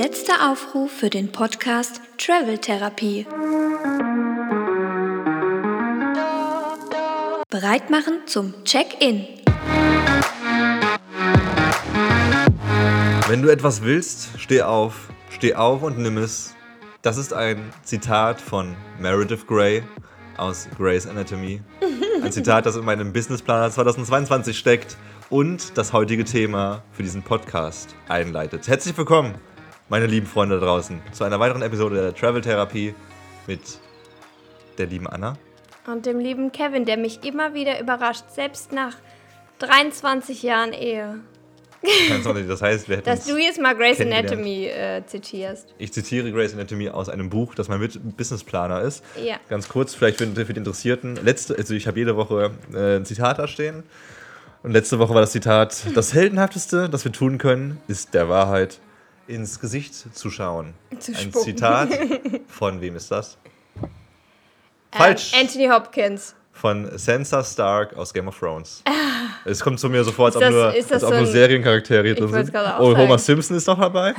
Letzter Aufruf für den Podcast Travel Therapie. Bereit machen zum Check-in. Wenn du etwas willst, steh auf, steh auf und nimm es. Das ist ein Zitat von Meredith Grey aus Grey's Anatomy. Ein Zitat, das in meinem Businessplaner 2022 steckt und das heutige Thema für diesen Podcast einleitet. Herzlich willkommen, meine lieben Freunde da draußen, zu einer weiteren Episode der Travel Therapie mit der lieben Anna. Und dem lieben Kevin, der mich immer wieder überrascht, selbst nach 23 Jahren Ehe. Das heißt, wir hätten Dass du jetzt mal Grey's. Anatomy äh, zitierst. Ich zitiere Grey's Anatomy aus einem Buch, das mein Businessplaner ist. Ja. Ganz kurz, vielleicht für, für die Interessierten. Letzte, also ich habe jede Woche äh, ein Zitat da stehen. Und letzte Woche war das Zitat: Das Heldenhafteste, das wir tun können, ist der Wahrheit ins Gesicht zu schauen. Zu ein spucken. Zitat von wem ist das? Falsch. Ähm, Anthony Hopkins. Von Sansa Stark aus Game of Thrones. Es kommt zu mir so vor, als ob nur, als ob so nur Seriencharaktere drin sind. Oh, Homer. Simpson ist noch dabei.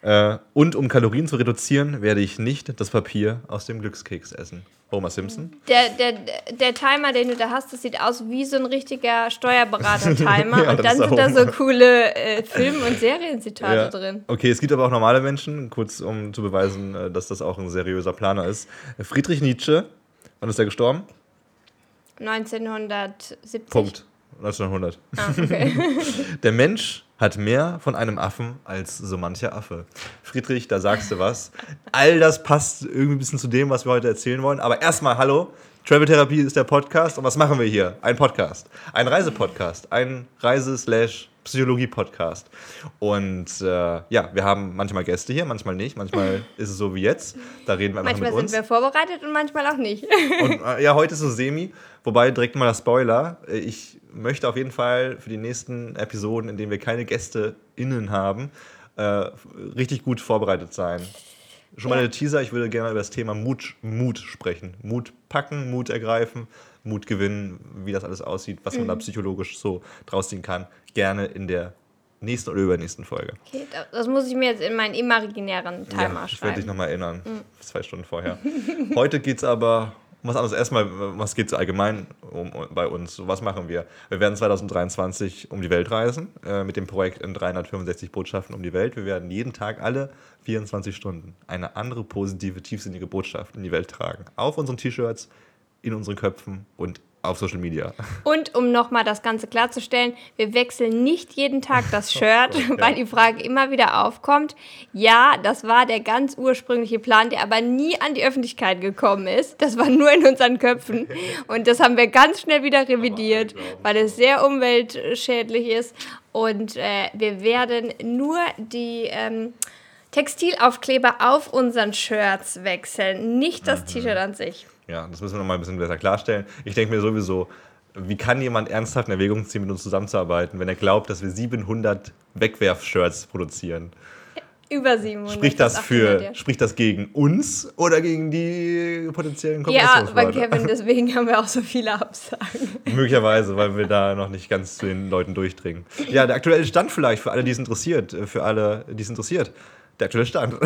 Äh, und um Kalorien zu reduzieren, werde ich nicht das Papier aus dem Glückskeks essen. Homer Simpson. Der, der, der Timer, den du da hast, das sieht aus wie so ein richtiger Steuerberater-Timer. Ja, und dann sind da so coole äh, Film- und Serienzitate Ja. drin. Okay, es gibt aber auch normale Menschen, kurz um zu beweisen, äh, dass das auch ein seriöser Planer ist. Friedrich Nietzsche, wann ist er gestorben? 1970. Punkt. 1900. Ah, okay. Der Mensch hat mehr von einem Affen als so mancher Affe. Friedrich, da sagst du was. All das passt irgendwie ein bisschen zu dem, was wir heute erzählen wollen. Aber erstmal, hallo. Travel Therapie ist der Podcast. Und was machen wir hier? Ein Podcast. Ein Reisepodcast. Ein Reise-Psychologie-Podcast. Und äh, ja, wir haben manchmal Gäste hier, manchmal nicht. Manchmal ist es so wie jetzt. Da reden wir einfach manchmal mit sind uns. wir vorbereitet und manchmal auch nicht. Und äh, ja, heute ist so semi. Wobei direkt mal der Spoiler. Ich möchte auf jeden Fall für die nächsten Episoden, in denen wir keine Gäste innen haben, äh, richtig gut vorbereitet sein. Schon mal Ja. der Teaser, ich würde gerne über das Thema Mut, Mut sprechen. Mut packen, Mut ergreifen, Mut gewinnen, wie das alles aussieht, was Mhm. man da psychologisch so draus ziehen kann. Gerne in der nächsten oder übernächsten Folge. Okay, da- das muss ich mir jetzt in meinen imaginären Timer Ja, ich werde dich schreiben. nochmal erinnern, zwei Stunden vorher. Heute geht es aber um was anderes. Erstmal, was geht es allgemein um, um, bei uns? Was machen wir? Wir werden 2023 um die Welt reisen äh, mit dem Projekt in 365 Botschaften um die Welt. Wir werden jeden Tag alle 24 Stunden eine andere positive, tiefsinnige Botschaft in die Welt tragen. Auf unseren T-Shirts, in unseren Köpfen und auf Social Media. Und um nochmal das Ganze klarzustellen, wir wechseln nicht jeden Tag das Shirt, weil die Frage immer wieder aufkommt. Ja, das war der ganz ursprüngliche Plan, der aber nie an die Öffentlichkeit gekommen ist. Das war nur in unseren Köpfen. Und das haben wir ganz schnell wieder revidiert, weil es sehr umweltschädlich ist. Und äh, wir werden nur die... Ähm, Textilaufkleber auf unseren Shirts wechseln, nicht das T-Shirt an sich. Ja, das müssen wir nochmal ein bisschen besser klarstellen. Ich denke mir sowieso, wie kann jemand ernsthaft in Erwägung ziehen, mit uns zusammenzuarbeiten, wenn er glaubt, dass wir 700 Wegwerf-Shirts produzieren? Über 700. Spricht das, bis 800, für, ja. spricht das gegen uns oder gegen die potenziellen Ja, bei? Kevin, deswegen haben wir auch so viele Absagen. Möglicherweise, weil wir da noch nicht ganz zu den Leuten durchdringen. Ja, der aktuelle Stand vielleicht für alle, die es interessiert. Für alle, die es interessiert. Der aktuelle Stand.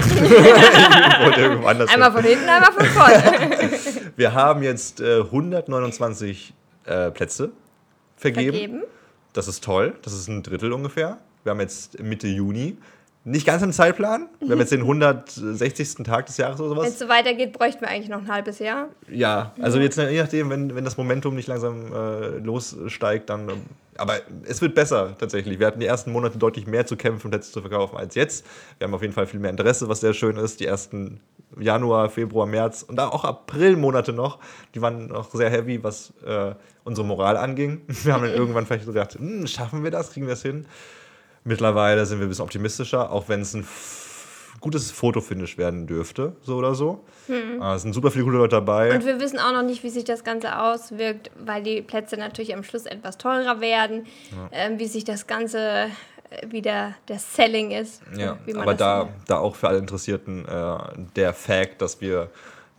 Einmal von hinten, einmal von vorne. Wir haben jetzt äh, 129 äh, Plätze vergeben. Vergeben. Das ist toll. Das ist ein Drittel ungefähr. Wir haben jetzt Mitte Juni. Nicht ganz im Zeitplan. Wir haben jetzt den 160. Tag des Jahres oder Wenn sowas. es so weitergeht, bräuchten wir eigentlich noch ein halbes Jahr. Ja, also jetzt je nachdem, wenn, wenn das Momentum nicht langsam äh, lossteigt, dann. Aber es wird besser tatsächlich. Wir hatten die ersten Monate deutlich mehr zu kämpfen und Plätze zu verkaufen als jetzt. Wir haben auf jeden Fall viel mehr Interesse, was sehr schön ist. Die ersten Januar, Februar, März und auch Aprilmonate noch, die waren noch sehr heavy, was äh, unsere Moral anging. Wir haben dann irgendwann vielleicht so gedacht, hm, schaffen wir das, kriegen wir das hin? Mittlerweile sind wir ein bisschen optimistischer, auch wenn es ein gutes Fotofinish werden dürfte, so oder so. Äh, Es sind super viele gute Leute dabei. Und wir wissen auch noch nicht, wie sich das Ganze auswirkt, weil die Plätze natürlich am Schluss etwas teurer werden, ähm, wie sich das Ganze äh, wieder der Selling ist. Ja, aber da, nennt. da auch für alle Interessierten äh, der Fact, dass wir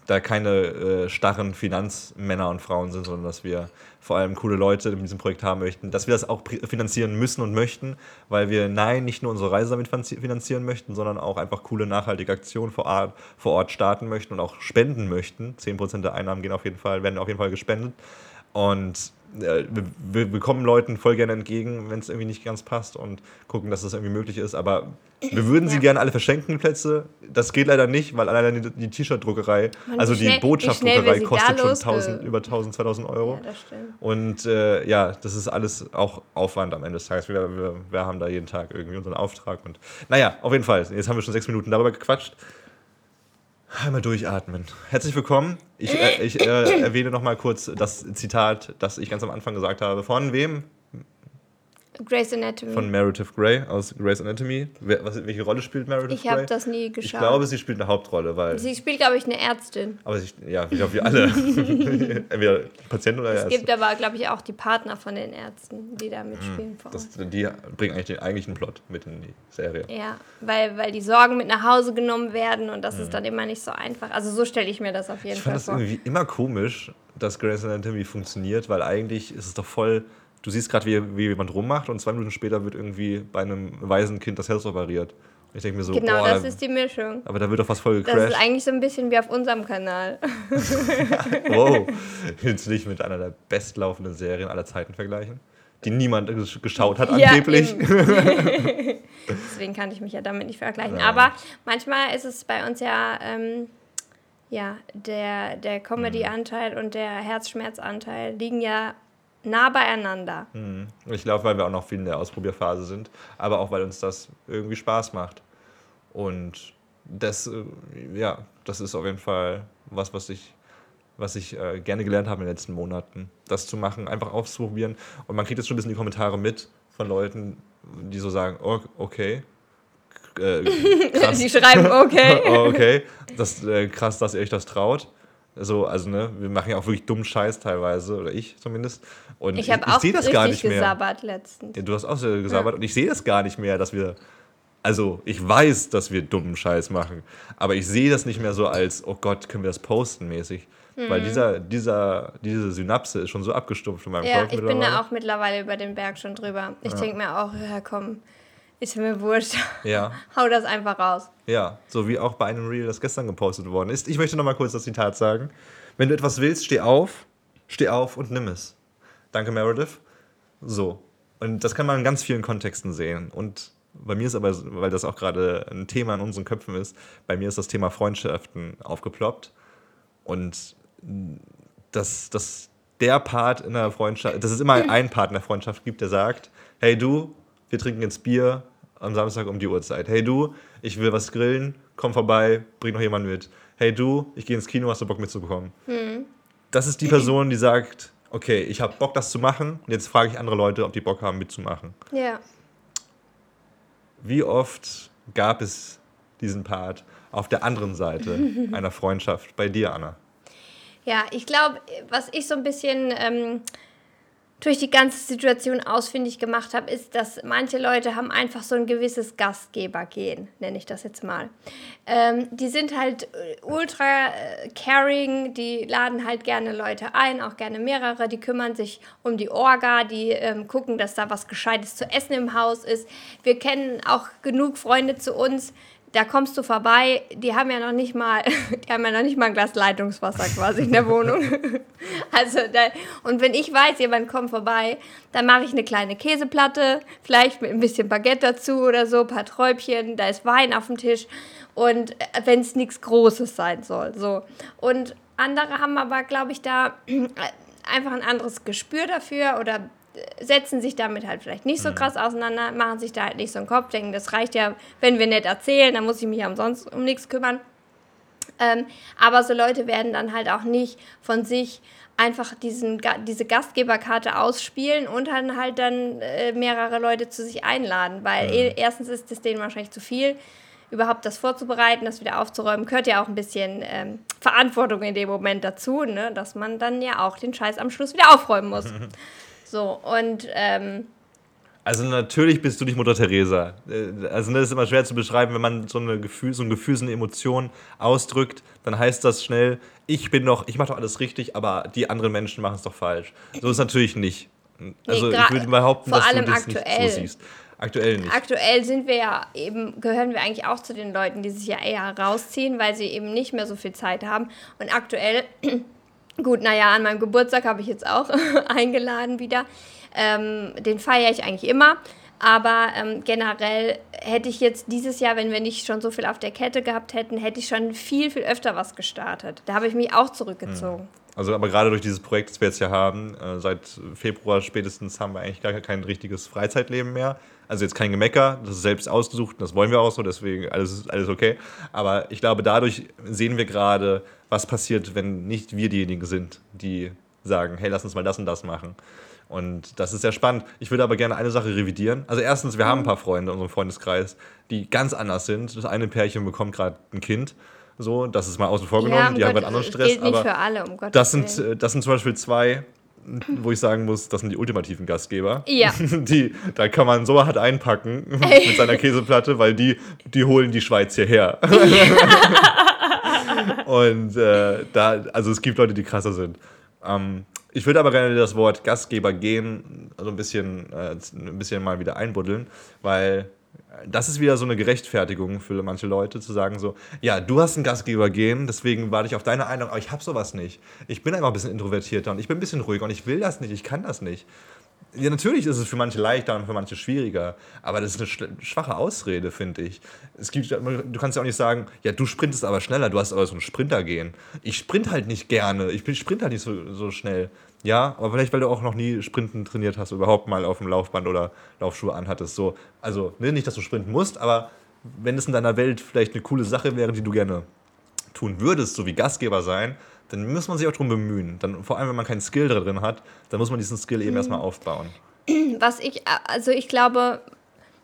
da keine äh, starren Finanzmänner und Frauen sind, sondern dass wir vor allem coole Leute in diesem Projekt haben möchten, dass wir das auch finanzieren müssen und möchten, weil wir nein, nicht nur unsere Reise damit finanzieren möchten, sondern auch einfach coole nachhaltige Aktionen vor Ort, vor Ort starten möchten und auch spenden möchten. 10% der Einnahmen gehen auf jeden Fall, werden auf jeden Fall gespendet. Und wir, wir, kommen Leuten voll gerne entgegen, wenn es irgendwie nicht ganz passt und gucken, dass das irgendwie möglich ist. Aber wir würden sie ja. gerne alle verschenken, Plätze. Das geht leider nicht, weil alleine die, die T-Shirt-Druckerei, also die Botschaftsdruckerei, kostet schon 1000, über 1000, 2000 Euro. Ja, das stimmt. Und äh, ja, das ist alles auch Aufwand am Ende des Tages. Wir, wir, wir haben da jeden Tag irgendwie unseren Auftrag. Und naja, auf jeden Fall. Jetzt haben wir schon sechs Minuten darüber gequatscht. Einmal durchatmen. Herzlich willkommen. Ich, äh, ich äh, erwähne noch mal kurz das Zitat, das ich ganz am Anfang gesagt habe. Von wem? Grey's Anatomy. Von Meredith Grey aus Grey's Anatomy. Wer, was, welche Rolle spielt Meredith ich Grey? Ich habe das nie geschaut. Ich glaube, sie spielt eine Hauptrolle, weil. Sie spielt, glaube ich, eine Ärztin. Aber sie, ja, ich glaube, wir alle. Entweder Patienten oder Ärzte. Es gibt aber, glaube ich, auch die Partner von den Ärzten, die da mitspielen. Mhm. Das, die bringen eigentlich den eigentlichen Plot mit in die Serie. Ja, weil, weil die Sorgen mit nach Hause genommen werden und das mhm. ist dann immer nicht so einfach. Also so stelle ich mir das auf jeden ich Fall vor. Ich fand das irgendwie immer komisch, dass Grey's Anatomy funktioniert, weil eigentlich ist es doch voll du siehst gerade, wie, wie jemand rummacht und zwei Minuten später wird irgendwie bei einem Waisenkind das Herz operiert. Und ich denke mir so, genau, boah, das ist die Mischung. Aber da wird doch was voll gecrashed. Das ist eigentlich so ein bisschen wie auf unserem Kanal. wow. Willst du dich mit einer der bestlaufenden Serien aller Zeiten vergleichen? Die niemand geschaut hat, ja, angeblich. Deswegen kann ich mich ja damit nicht vergleichen. Ja. Aber manchmal ist es bei uns ja, ähm, ja, der, der Comedy-Anteil und der Herzschmerzanteil liegen ja nah beieinander. Mhm. Ich glaube, weil wir auch noch viel in der Ausprobierphase sind, aber auch weil uns das irgendwie Spaß macht. Und das, äh, ja, das ist auf jeden Fall was, was ich, was ich äh, gerne gelernt habe in den letzten Monaten. Das zu machen, einfach auszuprobieren. Und man kriegt jetzt schon ein bisschen die Kommentare mit von Leuten, die so sagen, oh, okay. Äh, krass. die schreiben okay. oh, okay. Das, äh, krass, dass ihr euch das traut. So, also, ne, wir machen ja auch wirklich dummen Scheiß teilweise, oder ich zumindest. Und ich habe auch sehe das gar nicht mehr. gesabbert letztens. Ja, du hast auch so gesabbert ja. und ich sehe das gar nicht mehr, dass wir. Also, ich weiß, dass wir dummen Scheiß machen, aber ich sehe das nicht mehr so als, oh Gott, können wir das posten mäßig. Mhm. Weil dieser, dieser, diese Synapse ist schon so abgestumpft in meinem ja, Kopf. Ich bin da auch mittlerweile über den Berg schon drüber. Ich ja. denke mir auch, ja komm, ist mir wurscht. Ja. Hau das einfach raus. Ja, so wie auch bei einem Reel, das gestern gepostet worden ist. Ich möchte noch mal kurz das Zitat sagen. Wenn du etwas willst, steh auf, steh auf und nimm es. Danke, Meredith. So. Und das kann man in ganz vielen Kontexten sehen. Und bei mir ist aber, weil das auch gerade ein Thema in unseren Köpfen ist, bei mir ist das Thema Freundschaften aufgeploppt. Und dass das der Part in der Freundschaft, dass es immer einen Part in der Freundschaft gibt, der sagt, hey du, wir trinken jetzt Bier am Samstag um die Uhrzeit. Hey du, ich will was grillen, komm vorbei, bring noch jemanden mit hey du, ich gehe ins Kino, hast du Bock mitzubekommen? Hm. Das ist die Person, die sagt, okay, ich habe Bock, das zu machen. Und jetzt frage ich andere Leute, ob die Bock haben, mitzumachen. Ja. Wie oft gab es diesen Part auf der anderen Seite einer Freundschaft bei dir, Anna? Ja, ich glaube, was ich so ein bisschen ähm, durch die ganze Situation ausfindig gemacht habe, ist, dass manche Leute haben einfach so ein gewisses Gastgebergehen, nenne ich das jetzt mal. Ähm, die sind halt äh, ultra äh, caring, die laden halt gerne Leute ein, auch gerne mehrere, die kümmern sich um die Orga, die ähm, gucken, dass da was Gescheites zu essen im Haus ist. Wir kennen auch genug Freunde zu uns, da kommst du vorbei, die haben ja noch nicht mal, die haben ja noch nicht mal ein Glas Leitungswasser quasi in der Wohnung. Also da, und wenn ich weiß, jemand kommt vorbei, dann mache ich eine kleine Käseplatte, vielleicht mit ein bisschen Baguette dazu oder so, ein paar Träubchen, da ist Wein auf dem Tisch und äh, wenn es nichts Großes sein soll, so. Und andere haben aber, glaube ich, da einfach ein anderes Gespür dafür oder setzen sich damit halt vielleicht nicht so mhm. krass auseinander, machen sich da halt nicht so einen Kopf, denken, das reicht ja, wenn wir nett erzählen, dann muss ich mich ja umsonst um nichts kümmern. Ähm, aber so Leute werden dann halt auch nicht von sich einfach diesen, diese Gastgeberkarte ausspielen und dann halt dann äh, mehrere Leute zu sich einladen, weil mhm. eh, erstens ist es denen wahrscheinlich zu viel, überhaupt das vorzubereiten, das wieder aufzuräumen, gehört ja auch ein bisschen ähm, Verantwortung in dem Moment dazu, ne? dass man dann ja auch den Scheiß am Schluss wieder aufräumen muss. So, und ähm, Also natürlich bist du nicht Mutter Teresa. Äh, Also das ist immer schwer zu beschreiben, wenn man so, eine Gefühl, so ein Gefühl, so eine Emotion ausdrückt, dann heißt das schnell, ich bin doch, ich mache doch alles richtig, aber die anderen Menschen machen es doch falsch. So ist es natürlich nicht. Also gra- ich würde behaupten, dass du das nicht aktuell. so siehst. Aktuell nicht. Aktuell sind wir ja eben, gehören wir eigentlich auch zu den Leuten, die sich ja eher rausziehen, weil sie eben nicht mehr so viel Zeit haben. Und aktuell, gut, naja, an meinem Geburtstag habe ich jetzt auch eingeladen wieder. Ähm, den feiere ich eigentlich immer. Aber ähm, generell hätte ich jetzt dieses Jahr, wenn wir nicht schon so viel auf der Kette gehabt hätten, hätte ich schon viel, viel öfter was gestartet. Da habe ich mich auch zurückgezogen. Also aber gerade durch dieses Projekt, das wir jetzt hier haben, äh, seit Februar spätestens haben wir eigentlich gar kein richtiges Freizeitleben mehr. Also jetzt kein Gemecker, das ist selbst ausgesucht, das wollen wir auch so, deswegen alles alles okay. Aber ich glaube, dadurch sehen wir gerade, was passiert, wenn nicht wir diejenigen sind, die sagen, hey, lass uns mal das und das machen. Und das ist sehr spannend. Ich würde aber gerne eine Sache revidieren. Also erstens, wir haben ein paar Freunde in unserem Freundeskreis, die ganz anders sind. Das eine Pärchen bekommt gerade ein Kind. So, das ist mal außen vor genommen. um die haben Gott- einen anderen es Stress. gilt nicht aber für alle, um Gottes das sind, Willen. äh, das sind zum Beispiel zwei, wo ich sagen muss, das sind die ultimativen Gastgeber. Ja. Die, da kann man so hart einpacken mit seiner Käseplatte, weil die, die holen die Schweiz hierher. Und äh, da, also es gibt Leute, die krasser sind. Ähm, ich würde aber gerne das Wort Gastgeber gehen, also ein bisschen, äh, ein bisschen mal wieder einbuddeln, weil das ist wieder so eine Gerechtfertigung für manche Leute, zu sagen so, ja, du hast ein Gastgeber gehen, deswegen warte ich auf deine Einladung, aber ich habe sowas nicht. Ich bin einfach ein bisschen introvertierter und ich bin ein bisschen ruhiger und ich will das nicht, ich kann das nicht. Ja, natürlich ist es für manche leichter und für manche schwieriger, aber das ist eine schwache Ausrede, finde ich. Es gibt, du kannst ja auch nicht sagen, ja, du sprintest aber schneller, du hast aber so ein Sprinter-Gehen. Ich sprint halt nicht gerne, ich bin sprint halt nicht so, so schnell. Ja, aber vielleicht, weil du auch noch nie Sprinten trainiert hast, überhaupt mal auf dem Laufband oder Laufschuhe anhattest. So. Also, ne, nicht, dass du sprinten musst, aber wenn es in deiner Welt vielleicht eine coole Sache wäre, die du gerne tun würdest, so wie Gastgeber sein, dann muss man sich auch darum bemühen. Dann, vor allem, wenn man keinen Skill drin hat, dann muss man diesen Skill eben erstmal aufbauen. was ich, also ich glaube,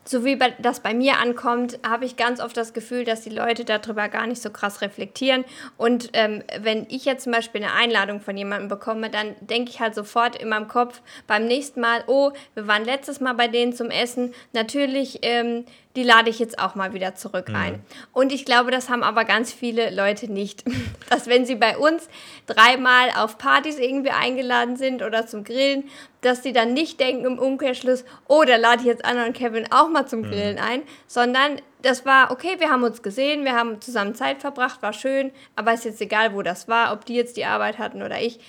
so wie das bei mir ankommt, habe ich ganz oft das Gefühl, dass die Leute darüber gar nicht so krass reflektieren. Und ähm, wenn ich jetzt zum Beispiel eine Einladung von jemandem bekomme, dann denke ich halt sofort in meinem Kopf beim nächsten Mal, oh, wir waren letztes Mal bei denen zum Essen. Natürlich, ähm, die lade ich jetzt auch mal wieder zurück ein. Und ich glaube, das haben aber ganz viele Leute nicht. Dass wenn sie bei uns dreimal auf Partys irgendwie eingeladen sind oder zum Grillen, dass sie dann nicht denken im Umkehrschluss, oh, da lade ich jetzt Anna und Kevin auch mal zum Grillen ein, sondern das war, okay, wir haben uns gesehen, wir haben zusammen Zeit verbracht, war schön, aber ist jetzt egal, wo das war, ob die jetzt die Arbeit hatten oder ich.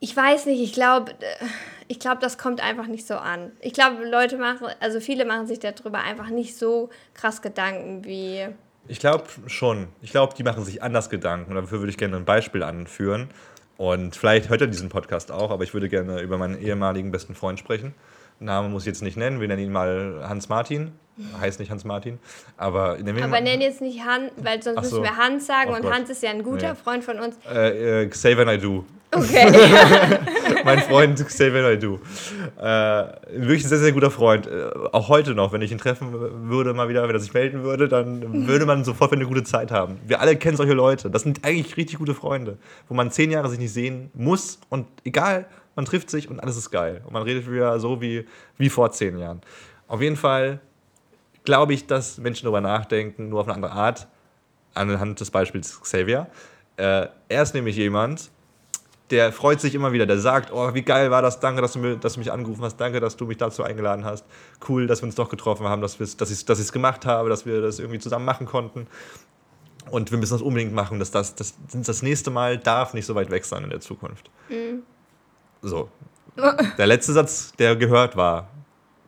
Ich weiß nicht, ich glaube, ich glaube, das kommt einfach nicht so an. Ich glaube, Leute machen, also viele machen sich darüber einfach nicht so krass Gedanken wie. Ich glaube schon. Ich glaube, die machen sich anders Gedanken. Dafür würde ich gerne ein Beispiel anführen. Und vielleicht hört er diesen Podcast auch, aber ich würde gerne über meinen ehemaligen besten Freund sprechen. Name muss ich jetzt nicht nennen, wir nennen ihn mal Hans Martin. Heißt nicht Hans Martin. Aber nennen wir Aber mal, nenn jetzt nicht Hans, weil sonst so. müssen wir Hans sagen Oh und Gott. Hans ist ja ein guter Nee. Freund von uns. äh, äh, Xavier Naidoo. Okay. mein Freund Xavier Naidoo. Äh, wirklich ein sehr, sehr guter Freund. Äh, auch heute noch, wenn ich ihn treffen würde, mal wieder, wenn er sich melden würde, dann würde man sofort eine gute Zeit haben. Wir alle kennen solche Leute. Das sind eigentlich richtig gute Freunde, wo man zehn Jahre sich nicht sehen muss und egal, man trifft sich und alles ist geil. Und man redet wieder so wie, wie vor zehn Jahren. Auf jeden Fall glaube ich, dass Menschen darüber nachdenken, nur auf eine andere Art, anhand des Beispiels Xavier. Äh, er ist nämlich jemand, der freut sich immer wieder, der sagt, oh, wie geil war das, danke, dass du, mir, dass du mich angerufen hast, danke, dass du mich dazu eingeladen hast, cool, dass wir uns doch getroffen haben, dass, dass ich es gemacht habe, dass wir das irgendwie zusammen machen konnten. Und wir müssen das unbedingt machen, dass das, das, das nächste Mal darf nicht so weit weg sein in der Zukunft. So. Der letzte Satz, der gehört war,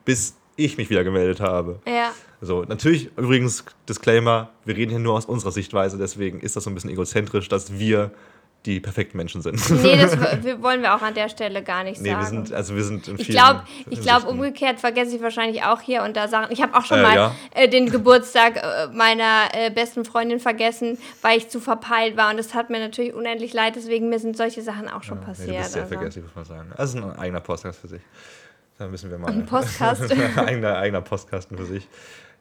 bis ich mich wieder gemeldet habe. ja. So, natürlich, übrigens, Disclaimer, wir reden hier nur aus unserer Sichtweise, deswegen ist das so ein bisschen egozentrisch, dass wir die perfekten Menschen sind. Nee, das wollen wir auch an der Stelle gar nicht Nee, sagen. wir sind, also wir sind in ich glaube, ich glaub, Hinsichten- umgekehrt vergesse ich wahrscheinlich auch hier und da Sachen. Ich habe auch schon Äh, mal ja. äh, den Geburtstag äh, meiner äh, besten Freundin vergessen, weil ich zu verpeilt war. Und das hat mir natürlich unendlich leid. Deswegen mir sind solche Sachen auch schon Nee, passiert. du bist sehr also. vergesslich, muss man sagen. Das ist ein eigener Podcast für sich. Da müssen wir mal. Ein Podcast. eigener, eigener Postkasten für sich.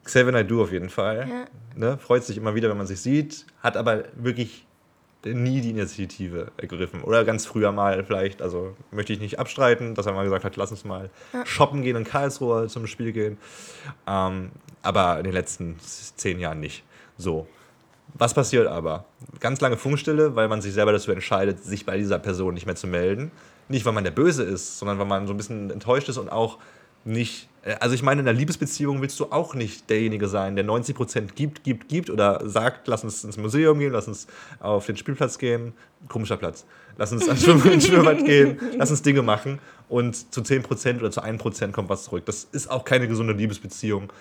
Xavier Naidoo auf jeden Fall. Ja. Ne? Freut sich immer wieder, wenn man sich sieht, hat aber wirklich nie die Initiative ergriffen. Oder ganz früher mal vielleicht, also möchte ich nicht abstreiten, dass er mal gesagt hat, lass uns mal ja. shoppen gehen in Karlsruhe zum Spiel gehen. Ähm, aber in den letzten zehn Jahren nicht. So. Was passiert aber? Ganz lange Funkstille, weil man sich selber dazu entscheidet, sich bei dieser Person nicht mehr zu melden. Nicht, weil man der Böse ist, sondern weil man so ein bisschen enttäuscht ist und auch nicht. Äh, also, ich meine, in einer Liebesbeziehung willst du auch nicht derjenige sein, der 90% gibt, gibt, gibt oder sagt, lass uns ins Museum gehen, lass uns auf den Spielplatz gehen. Komischer Platz. Lass uns ans Schwimmbad gehen, lass uns Dinge machen und zu 10% oder zu 1% kommt was zurück. Das ist auch keine gesunde Liebesbeziehung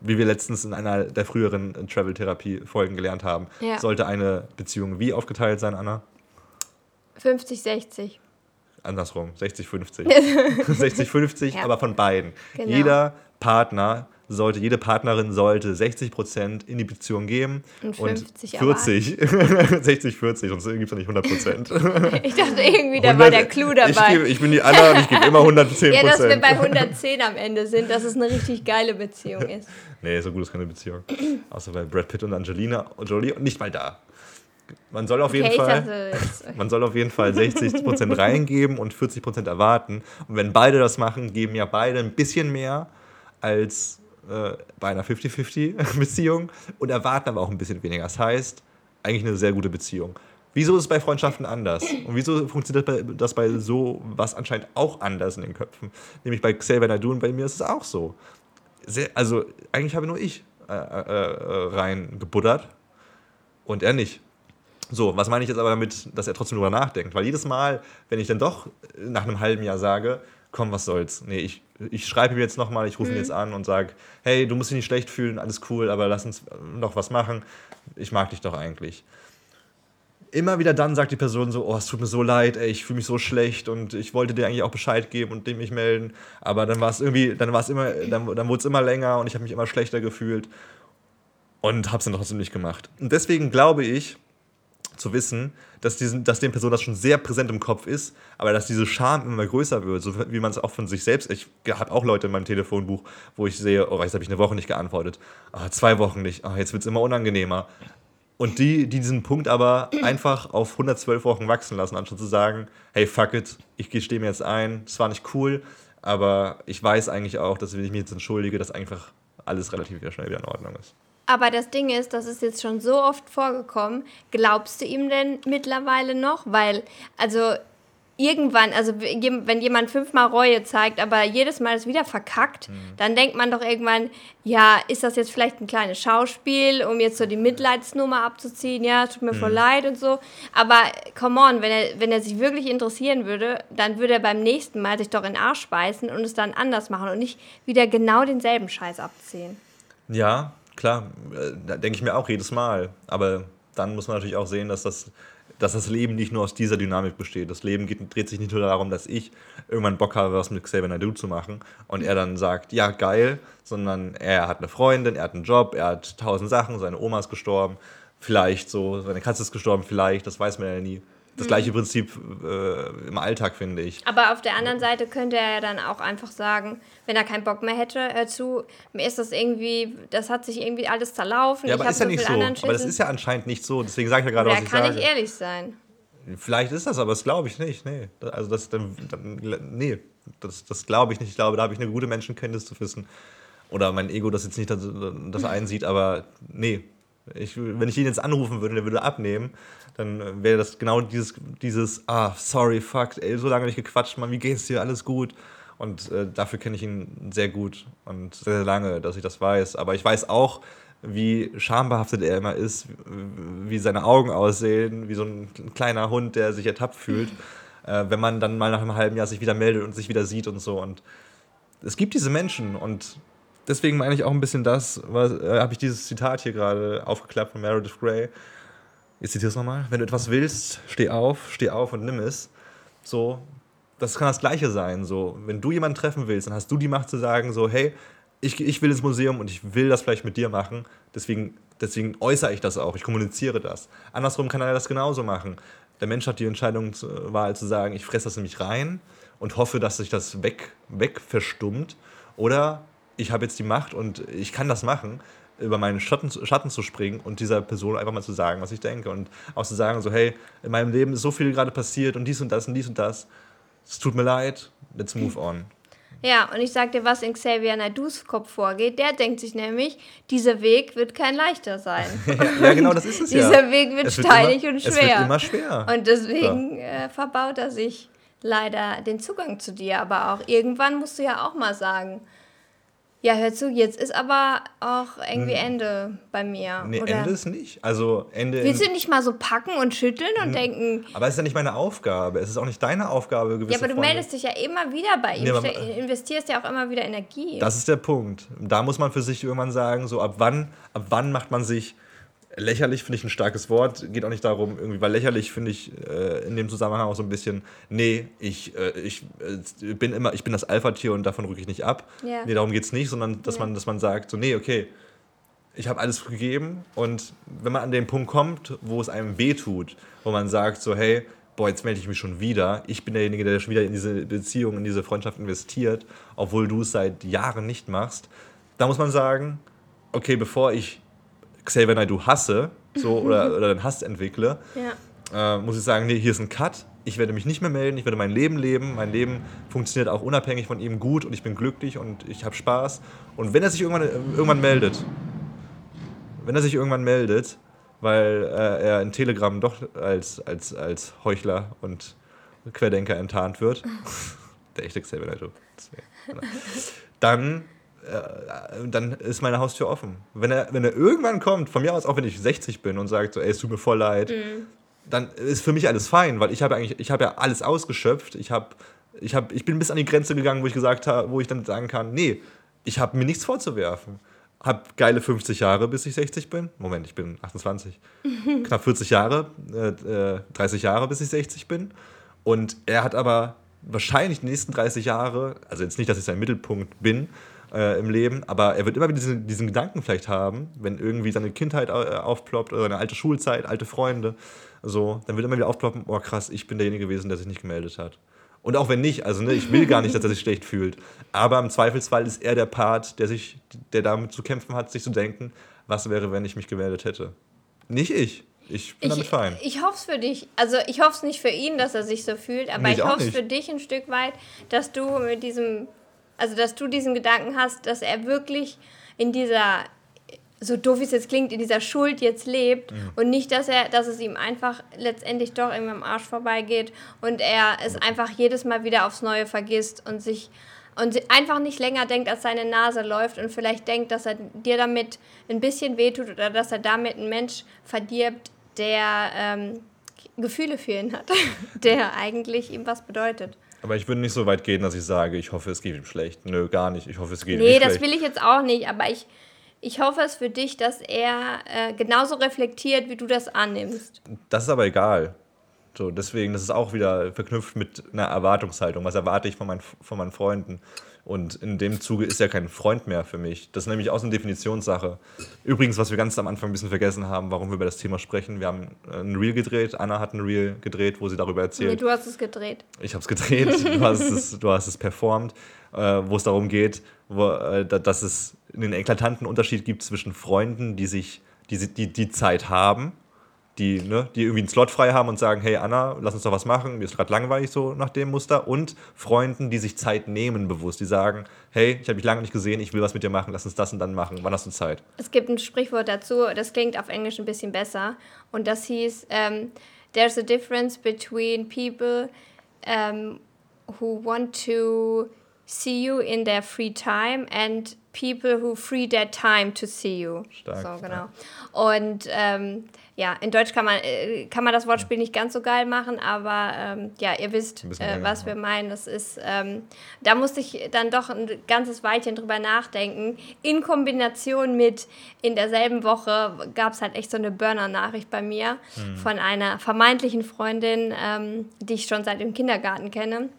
wie wir letztens in einer der früheren Travel-Therapie-Folgen gelernt haben, ja. sollte eine Beziehung wie aufgeteilt sein, Anna? 50, 60. Andersrum, 60, 50. 60, 50, ja. aber von beiden. Genau. Jeder Partner sollte, jede Partnerin sollte 60 Prozent in die Beziehung geben und, 50 und 40, 60, 40, sonst gibt es ja nicht 100 Prozent. ich dachte irgendwie, da war der Clou dabei. Ich, gebe, ich bin die Anna und ich gebe immer 110 Ja, dass wir bei 110 am Ende sind, dass es eine richtig geile Beziehung ist. nee, so gut ist keine Beziehung. Außer bei Brad Pitt und Angelina und Jolie und nicht mal da. Man soll auf jeden okay, Fall, man soll auf jeden Fall 60 Prozent reingeben und 40 Prozent erwarten. Und wenn beide das machen, geben ja beide ein bisschen mehr als äh, bei einer 50-50-Beziehung und erwarten aber auch ein bisschen weniger. Das heißt, eigentlich eine sehr gute Beziehung. Wieso ist es bei Freundschaften anders? Und wieso funktioniert das bei so was anscheinend auch anders in den Köpfen? Nämlich bei Xavier Naidu und bei mir ist es auch so. Sehr, also eigentlich habe nur ich äh, äh, äh, rein gebuddert und er nicht. So, was meine ich jetzt aber damit, dass er trotzdem darüber nachdenkt? Weil jedes Mal, wenn ich dann doch nach einem halben Jahr sage, komm, was soll's. Nee, ich, ich schreibe ihm jetzt nochmal, ich rufe mhm. ihn jetzt an und sage, hey, du musst dich nicht schlecht fühlen, alles cool, aber lass uns noch was machen. Ich mag dich doch eigentlich. Immer wieder dann sagt die Person so, oh, es tut mir so leid, ey, ich fühle mich so schlecht und ich wollte dir eigentlich auch Bescheid geben und dem mich melden. Aber dann war es irgendwie, dann war es immer, dann, dann wurde es immer länger und ich habe mich immer schlechter gefühlt und habe es dann trotzdem nicht gemacht. Und deswegen glaube ich, zu wissen, dass, diesen, dass den Personen das schon sehr präsent im Kopf ist, aber dass diese Scham immer größer wird, so wie man es auch von sich selbst. Ich habe auch Leute in meinem Telefonbuch, wo ich sehe, oh, jetzt habe ich eine Woche nicht geantwortet, oh, zwei Wochen nicht, oh, jetzt wird es immer unangenehmer. Und die, die diesen Punkt aber einfach auf 112 Wochen wachsen lassen, anstatt zu sagen, hey, fuck it, ich gestehe mir jetzt ein, es war nicht cool, aber ich weiß eigentlich auch, dass wenn ich mich jetzt entschuldige, dass einfach alles relativ wieder schnell wieder in Ordnung ist. Aber das Ding ist, das ist jetzt schon so oft vorgekommen. Glaubst du ihm denn mittlerweile noch? Weil, also irgendwann, also wenn jemand fünfmal Reue zeigt, aber jedes Mal es wieder verkackt, mhm. dann denkt man doch irgendwann, ja, ist das jetzt vielleicht ein kleines Schauspiel, um jetzt so die Mitleidsnummer abzuziehen? Ja, tut mir mhm. voll leid und so. Aber come on, wenn er, wenn er sich wirklich interessieren würde, dann würde er beim nächsten Mal sich doch in den Arsch beißen und es dann anders machen und nicht wieder genau denselben Scheiß abziehen. Ja, klar, äh, da denke ich mir auch jedes Mal. Aber dann muss man natürlich auch sehen, dass das, dass das Leben nicht nur aus dieser Dynamik besteht. Das Leben geht, dreht sich nicht nur darum, dass ich irgendwann Bock habe, was mit Xavier Naidoo zu machen und er dann sagt, ja, geil, sondern er hat eine Freundin, er hat einen Job, er hat tausend Sachen, seine Oma ist gestorben, vielleicht so, seine Katze ist gestorben, vielleicht, das weiß man ja nie das gleiche Prinzip äh, im Alltag, finde ich. Aber auf der anderen Seite könnte er ja dann auch einfach sagen, wenn er keinen Bock mehr hätte, äh, zu, mir ist das irgendwie, das hat sich irgendwie alles zerlaufen. Ja, aber ist ja so nicht so. Aber das ist ja anscheinend nicht so. Deswegen sage ich ja gerade, was ich sage. kann ich ehrlich sein. Vielleicht ist das, aber das glaube ich nicht. Nee. Also das, dann, dann, nee, das, das glaube ich nicht. Ich glaube, da habe ich eine gute Menschenkenntnis zu wissen. Oder mein Ego, das jetzt nicht das, das einsieht, aber nee. Ich, wenn ich ihn jetzt anrufen würde, der würde abnehmen, dann wäre das genau dieses, dieses, ah, sorry, fuck, ey, so lange nicht gequatscht, Mann, wie geht's dir, alles gut? Und äh, dafür kenne ich ihn sehr gut und sehr, sehr lange, dass ich das weiß. Aber ich weiß auch, wie schambehaftet er immer ist, wie seine Augen aussehen, wie so ein kleiner Hund, der sich ertappt fühlt, äh, wenn man dann mal nach einem halben Jahr sich wieder meldet und sich wieder sieht und so. Und es gibt diese Menschen und deswegen meine ich auch ein bisschen das, äh, habe ich dieses Zitat hier gerade aufgeklappt von Meredith Grey, ich zitiere es nochmal, wenn du etwas willst, steh auf, steh auf und nimm es. So, das kann das Gleiche sein. So, wenn du jemanden treffen willst, dann hast du die Macht zu sagen, so, hey, ich, ich will ins Museum und ich will das vielleicht mit dir machen. Deswegen, deswegen äußere ich das auch, ich kommuniziere das. Andersrum kann er das genauso machen. Der Mensch hat die Entscheidungswahl zu sagen, ich fresse das in mich rein und hoffe, dass sich das weg, weg verstummt. Oder ich habe jetzt die Macht und ich kann das machen über meinen Schatten, Schatten zu springen und dieser Person einfach mal zu sagen, was ich denke. Und auch zu sagen, so, hey, in meinem Leben ist so viel gerade passiert und dies und das und dies und das. Es tut mir leid, let's move on. Ja, und ich sag dir, was in Xavier Naidus Kopf vorgeht. Der denkt sich nämlich, dieser Weg wird kein leichter sein. ja, genau, das ist es dieser ja. Weg wird Es wird steinig immer- und es schwer. wird immer schwer. Und deswegen äh, verbaut er sich leider den Zugang zu dir. Aber auch irgendwann musst du ja auch mal sagen, ja, hör zu, jetzt ist aber auch irgendwie Ende bei mir. Hm. Nee, Oder Ende ist nicht. Also Ende. willst du nicht mal so packen und schütteln und denken, aber es ist ja nicht meine Aufgabe. Es ist auch nicht deine Aufgabe, gewisse ja, aber du Freunde- meldest dich ja immer wieder bei ihm, Nee, ste- investierst ja auch immer wieder Energie. Das ist der Punkt. Da muss man für sich irgendwann sagen, so ab wann, ab wann macht man sich lächerlich, finde ich ein starkes Wort. Geht auch nicht darum, irgendwie, weil lächerlich finde ich äh, in dem Zusammenhang auch so ein bisschen, nee, ich, äh, ich äh, bin immer, ich bin das Alpha-Tier und davon rücke ich nicht ab. Ja. Nee, darum geht es nicht, sondern dass Ja. man, dass man sagt, so, nee, okay, ich habe alles gegeben und wenn man an den Punkt kommt, wo es einem weh tut, wo man sagt, so, hey, boah, jetzt melde ich mich schon wieder. Ich bin derjenige, der schon wieder in diese Beziehung, in diese Freundschaft investiert, obwohl du es seit Jahren nicht machst. Da muss man sagen, okay, bevor ich Xavier Naidoo hasse so, oder, oder den Hass entwickle, ja. äh, muss ich sagen, nee, hier ist ein Cut. Ich werde mich nicht mehr melden, ich werde mein Leben leben. Mein Leben funktioniert auch unabhängig von ihm gut und ich bin glücklich und ich habe Spaß. Und wenn er sich irgendwann, irgendwann meldet, wenn er sich irgendwann meldet, weil äh, er in Telegram doch als, als, als Heuchler und Querdenker enttarnt wird, der echte Xavier Naidoo, deswegen, dann, äh, dann ist meine Haustür offen. Wenn er, wenn er irgendwann kommt, von mir aus auch wenn ich 60 bin und sagt so, ey, es tut mir voll leid, dann ist für mich alles fein, weil ich habe eigentlich, ich habe ja alles ausgeschöpft. Ich habe, ich habe, ich bin bis an die Grenze gegangen, wo ich gesagt habe, wo ich dann sagen kann, nee, ich habe mir nichts vorzuwerfen. Hab geile 50 Jahre, bis ich 60 bin. Moment, ich bin 28. Knapp 40 Jahre, äh, äh, 30 Jahre, bis ich 60 bin. Und er hat aber wahrscheinlich die nächsten 30 Jahre, also jetzt nicht, dass ich sein Mittelpunkt bin äh, im Leben, aber er wird immer wieder diesen, diesen Gedanken vielleicht haben, wenn irgendwie seine Kindheit äh, aufploppt oder seine alte Schulzeit, alte Freunde, so, dann wird immer wieder aufploppen, oh krass, ich bin derjenige gewesen, der sich nicht gemeldet hat. Und auch wenn nicht, also ne, ich will gar nicht, dass er sich schlecht fühlt. Aber im Zweifelsfall ist er der Part, der sich, der damit zu kämpfen hat, sich zu denken, was wäre, wenn ich mich gemeldet hätte. Nicht ich. Ich bin damit Ich, fein. ich hoffe es für dich. Also ich hoffe es nicht für ihn, dass er sich so fühlt, aber Nee, ich ich hoffe es für dich ein Stück weit, dass du mit diesem, also dass du diesen Gedanken hast, dass er wirklich in dieser, so doof wie es jetzt klingt, in dieser Schuld jetzt lebt Mhm. und nicht, dass er, dass es ihm einfach letztendlich doch irgendwie am Arsch vorbeigeht und er es einfach jedes Mal wieder aufs Neue vergisst und sich und einfach nicht länger denkt, als seine Nase läuft und vielleicht denkt, dass er dir damit ein bisschen wehtut oder dass er damit einen Mensch verdirbt, der ähm, Gefühle für ihn hat, der eigentlich ihm was bedeutet. Aber ich würde nicht so weit gehen, dass ich sage, ich hoffe, es geht ihm schlecht. Nö, gar nicht. Ich hoffe, es geht ihm Nee, nicht das schlecht. will ich jetzt auch nicht, aber ich, ich hoffe es für dich, dass er äh, genauso reflektiert, wie du das annimmst. Das ist aber egal. So, deswegen, das ist auch wieder verknüpft mit einer Erwartungshaltung. Was erwarte ich von, meinen, von meinen Freunden? Und in dem Zuge ist er kein Freund mehr für mich. Das ist nämlich auch eine Definitionssache. Übrigens, was wir ganz am Anfang ein bisschen vergessen haben, warum wir über das Thema sprechen. Wir haben ein Reel gedreht. Anna hat ein Reel gedreht, wo sie darüber Nee, erzählt. du hast es gedreht. Ich habe es gedreht, du hast es, du hast es performt, äh, wo es darum geht, wo, äh, da- dass es einen eklatanten Unterschied gibt zwischen Freunden, die sich, die, die, die Zeit haben, die, ne, die irgendwie einen Slot frei haben und sagen, hey Anna, lass uns doch was machen, mir ist gerade langweilig so nach dem Muster, und Freunden, die sich Zeit nehmen bewusst, die sagen, hey, ich habe dich lange nicht gesehen, ich will was mit dir machen, lass uns das und dann machen, wann hast du Zeit? Es gibt ein Sprichwort dazu, das klingt auf Englisch ein bisschen besser. Und das hieß, ähm, there's a difference between people um, who want to see you in their free time and people who free their time to see you. Stark, so, genau. Und ähm, ja, in Deutsch kann man, äh, kann man das Wortspiel nicht ganz so geil machen, aber ähm, ja, ihr wisst, äh, was wir meinen. Das ist, ähm, da musste ich dann doch ein ganzes Weilchen drüber nachdenken. In Kombination mit in derselben Woche gab es halt echt so eine Burner-Nachricht bei mir Hm. von einer vermeintlichen Freundin, ähm, die ich schon seit dem Kindergarten kenne.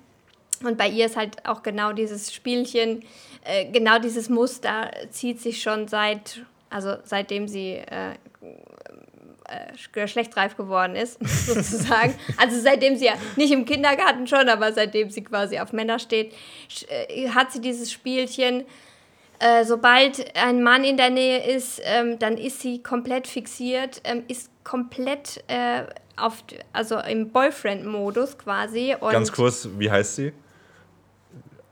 Und bei ihr ist halt auch genau dieses Spielchen, äh, genau dieses Muster zieht sich schon seit, also seitdem sie äh, geschlechtsreif geworden ist, sozusagen. Also seitdem sie ja nicht im Kindergarten schon, aber seitdem sie quasi auf Männer steht, äh, hat sie dieses Spielchen. Äh, sobald ein Mann in der Nähe ist, ähm, dann ist sie komplett fixiert, ähm, ist komplett äh, auf, also im Boyfriend-Modus quasi. Ganz kurz, wie heißt sie?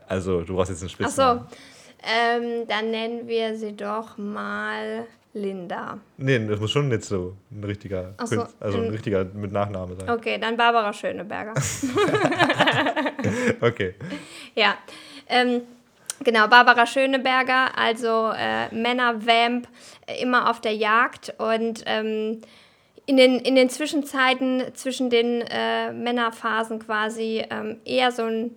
Also, du brauchst jetzt einen Ach Spitznamen. so, ähm, dann nennen wir sie doch mal Linda. Nee, das muss schon nicht so ein richtiger, so, Künst- also ein richtiger mit Nachname sein. Okay, dann Barbara Schöneberger. Okay. Ja, ähm, genau, Barbara Schöneberger, also äh, Männer-Vamp, äh, immer auf der Jagd und ähm, in, den, in den Zwischenzeiten, zwischen den äh, Männerphasen quasi, ähm, eher so ein,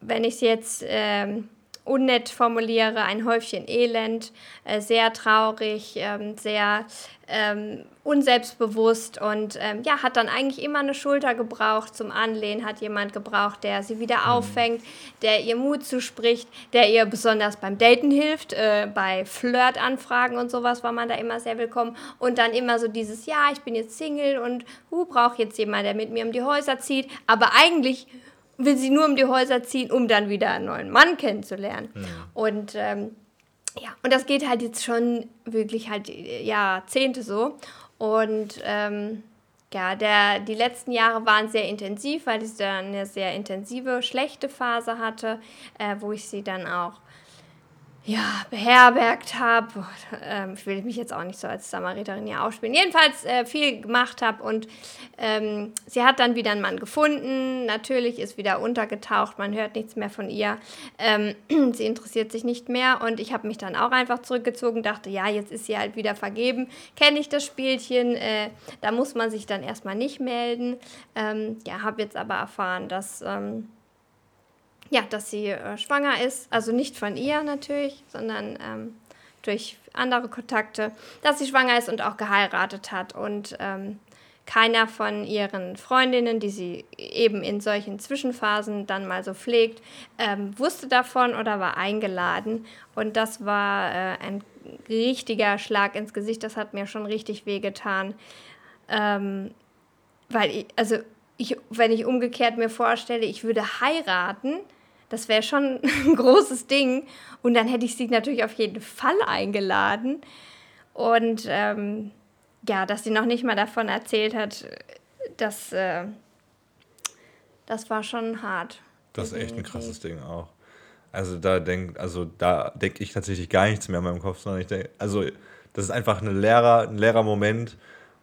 wenn ich es jetzt ähm, unnett formuliere, ein Häufchen Elend, äh, sehr traurig, ähm, sehr ähm, unselbstbewusst und ähm, ja, hat dann eigentlich immer eine Schulter gebraucht zum Anlehnen, hat jemand gebraucht, der sie wieder auffängt, der ihr Mut zuspricht, der ihr besonders beim Daten hilft, äh, bei Flirtanfragen und sowas war man da immer sehr willkommen und dann immer so dieses, ja, ich bin jetzt Single und uh, brauche jetzt jemand, der mit mir um die Häuser zieht, aber eigentlich will sie nur um die Häuser ziehen, um dann wieder einen neuen Mann kennenzulernen. Und ähm, ja, und das geht halt jetzt schon wirklich halt äh, Jahrzehnte so. Und ähm, ja, der, die letzten Jahre waren sehr intensiv, weil ich dann eine sehr intensive, schlechte Phase hatte, äh, wo ich sie dann auch ja, beherbergt habe. Ähm, ich will mich jetzt auch nicht so als Samariterin hier aufspielen. Jedenfalls äh, viel gemacht habe und ähm, sie hat dann wieder einen Mann gefunden. Natürlich ist wieder untergetaucht, man hört nichts mehr von ihr. Ähm, sie interessiert sich nicht mehr und ich habe mich dann auch einfach zurückgezogen, dachte, ja, jetzt ist sie halt wieder vergeben. Kenne ich das Spielchen, äh, da muss man sich dann erstmal nicht melden. Ähm, ja, habe jetzt aber erfahren, dass. Ja, dass sie äh, schwanger ist. Also nicht von ihr natürlich, sondern ähm, durch andere Kontakte, dass sie schwanger ist und auch geheiratet hat. Und ähm, keiner von ihren Freundinnen, die sie eben in solchen Zwischenphasen dann mal so pflegt, ähm, wusste davon oder war eingeladen. Und das war äh, ein richtiger Schlag ins Gesicht. Das hat mir schon richtig wehgetan. Ähm, weil ich, also ich, wenn ich umgekehrt mir vorstelle, ich würde heiraten, das wäre schon ein großes Ding. Und dann hätte ich sie natürlich auf jeden Fall eingeladen. Und ähm, ja, dass sie noch nicht mal davon erzählt hat, das, äh, das war schon hart. Das ist echt ein krasses Ding auch. Also da denk, also da denke ich tatsächlich gar nichts mehr in meinem Kopf, sondern ich denke, also das ist einfach eine leerer, ein leerer Moment,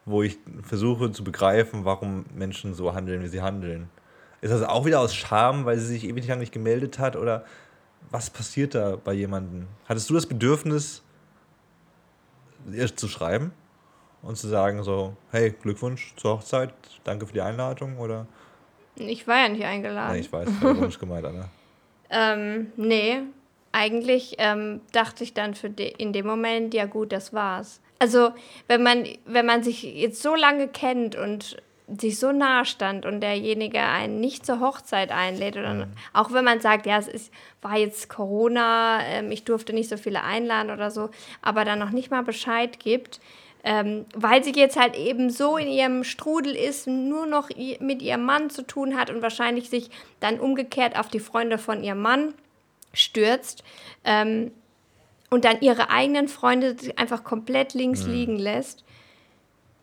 wo ich versuche zu begreifen, warum Menschen so handeln, wie sie handeln. Ist das auch wieder aus Scham, weil sie sich ewig lang nicht gemeldet hat oder was passiert da bei jemandem? Hattest du das Bedürfnis, ihr zu schreiben und zu sagen so, hey, Glückwunsch zur Hochzeit, danke für die Einladung oder? Ich war ja nicht eingeladen. Nee, ich weiß, ironisch gemeint, Anna. Ähm, nee, eigentlich ähm, dachte ich dann für de in dem Moment, ja gut, das war's. Also, wenn man, wenn man sich jetzt so lange kennt und sich so nahe stand und derjenige einen nicht zur Hochzeit einlädt, oder auch wenn man sagt, ja, es ist, war jetzt Corona, ähm, ich durfte nicht so viele einladen oder so, aber dann noch nicht mal Bescheid gibt, ähm, weil sie jetzt halt eben so in ihrem Strudel ist, nur noch mit ihrem Mann zu tun hat und wahrscheinlich sich dann umgekehrt auf die Freunde von ihrem Mann stürzt ähm, und dann ihre eigenen Freunde einfach komplett links liegen lässt,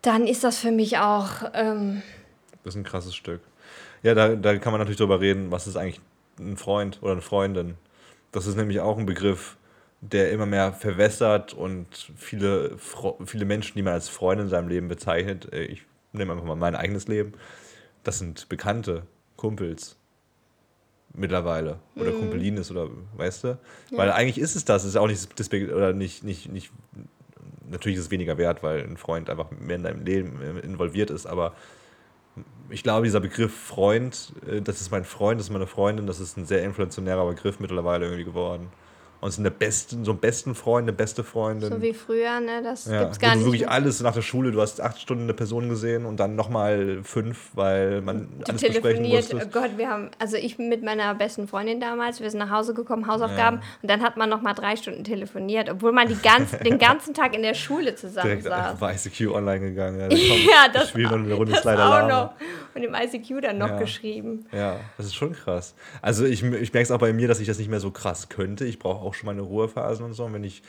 dann ist das für mich auch, ähm, Das ist ein krasses Stück. Ja, da, da kann man natürlich drüber reden, was ist eigentlich ein Freund oder eine Freundin. Das ist nämlich auch ein Begriff, der immer mehr verwässert und viele, viele Menschen, die man als Freunde in seinem Leben bezeichnet, äh, ich nehme einfach mal mein eigenes Leben, das sind Bekannte, Kumpels mittlerweile oder Kumpelines oder weißt du? Weil eigentlich ist es das, ist auch nicht oder nicht, nicht, nicht natürlich ist es weniger wert, weil ein Freund einfach mehr in deinem Leben äh, involviert ist, aber ich glaube, dieser Begriff Freund, äh, das ist mein Freund, das ist meine Freundin, das ist ein sehr inflationärer Begriff mittlerweile irgendwie geworden. Und sind der besten, so einen besten Freund, eine beste Freundin. so wie früher, ne, das ja, gibt's gar du nicht. wirklich mehr. alles nach der Schule, du hast acht Stunden eine Person gesehen und dann nochmal fünf, weil man Du alles besprechen telefoniert, musste. oh Gott, wir haben, also ich mit meiner besten Freundin damals, wir sind nach Hause gekommen, Hausaufgaben, und dann hat man noch mal drei Stunden telefoniert, obwohl man die ganz, den ganzen Tag in der Schule zusammen Direkt saß. bei ICQ online gegangen. Ja, komm, Ja, das, wir spielen noch eine Runde das Slider auch noch. Und im ICQ dann noch Ja. geschrieben. Ja, das ist schon krass. Also ich, ich merke es auch bei mir, dass ich das nicht mehr so krass könnte. Ich brauche auch auch schon meine Ruhephasen und so. Und wenn ich,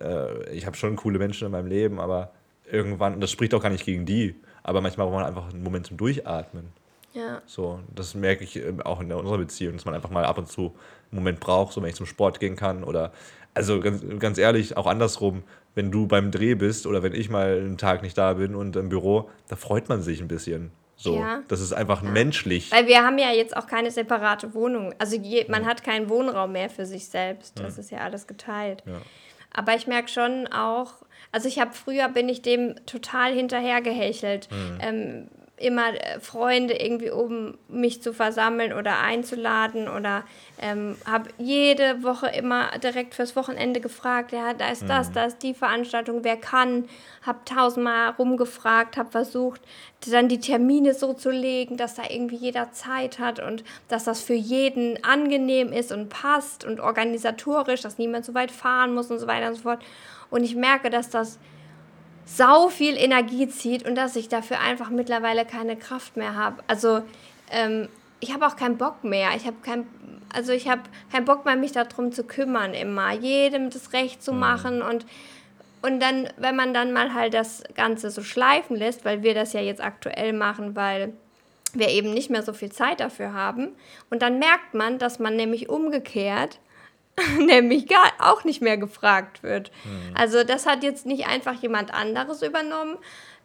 äh, ich habe schon coole Menschen in meinem Leben, aber irgendwann, und das spricht auch gar nicht gegen die, aber manchmal braucht man einfach einen Moment zum Durchatmen. Ja. So, das merke ich ähm, auch in unserer Beziehung, dass man einfach mal ab und zu einen Moment braucht, so wenn ich zum Sport gehen kann oder, also ganz, ganz ehrlich, auch andersrum, wenn du beim Dreh bist oder wenn ich mal einen Tag nicht da bin und im Büro, da freut man sich ein bisschen. So, Ja. das ist einfach menschlich. Weil wir haben ja jetzt auch keine separate Wohnung. Also je, man hat keinen Wohnraum mehr für sich selbst. Das ist ja alles geteilt. Ja. Aber ich merke schon auch, also ich habe früher bin ich dem total hinterhergehechelt. Ähm, immer äh, Freunde irgendwie um mich zu versammeln oder einzuladen oder ähm, habe jede Woche immer direkt fürs Wochenende gefragt, ja, da ist das, da ist die Veranstaltung, wer kann, habe tausendmal rumgefragt, habe versucht, dann die Termine so zu legen, dass da irgendwie jeder Zeit hat und dass das für jeden angenehm ist und passt und organisatorisch, dass niemand so weit fahren muss und so weiter und so fort. Und ich merke, dass das sau viel Energie zieht und dass ich dafür einfach mittlerweile keine Kraft mehr habe. Also ähm, ich habe auch keinen Bock mehr. Ich habe kein, also ich habe keinen Bock mehr, mich darum zu kümmern immer, jedem das Recht zu machen und und dann, wenn man dann mal halt das Ganze so schleifen lässt, weil wir das ja jetzt aktuell machen, weil wir eben nicht mehr so viel Zeit dafür haben. Und dann merkt man, dass man nämlich umgekehrt nämlich gar auch nicht mehr gefragt wird. Also das hat jetzt nicht einfach jemand anderes übernommen,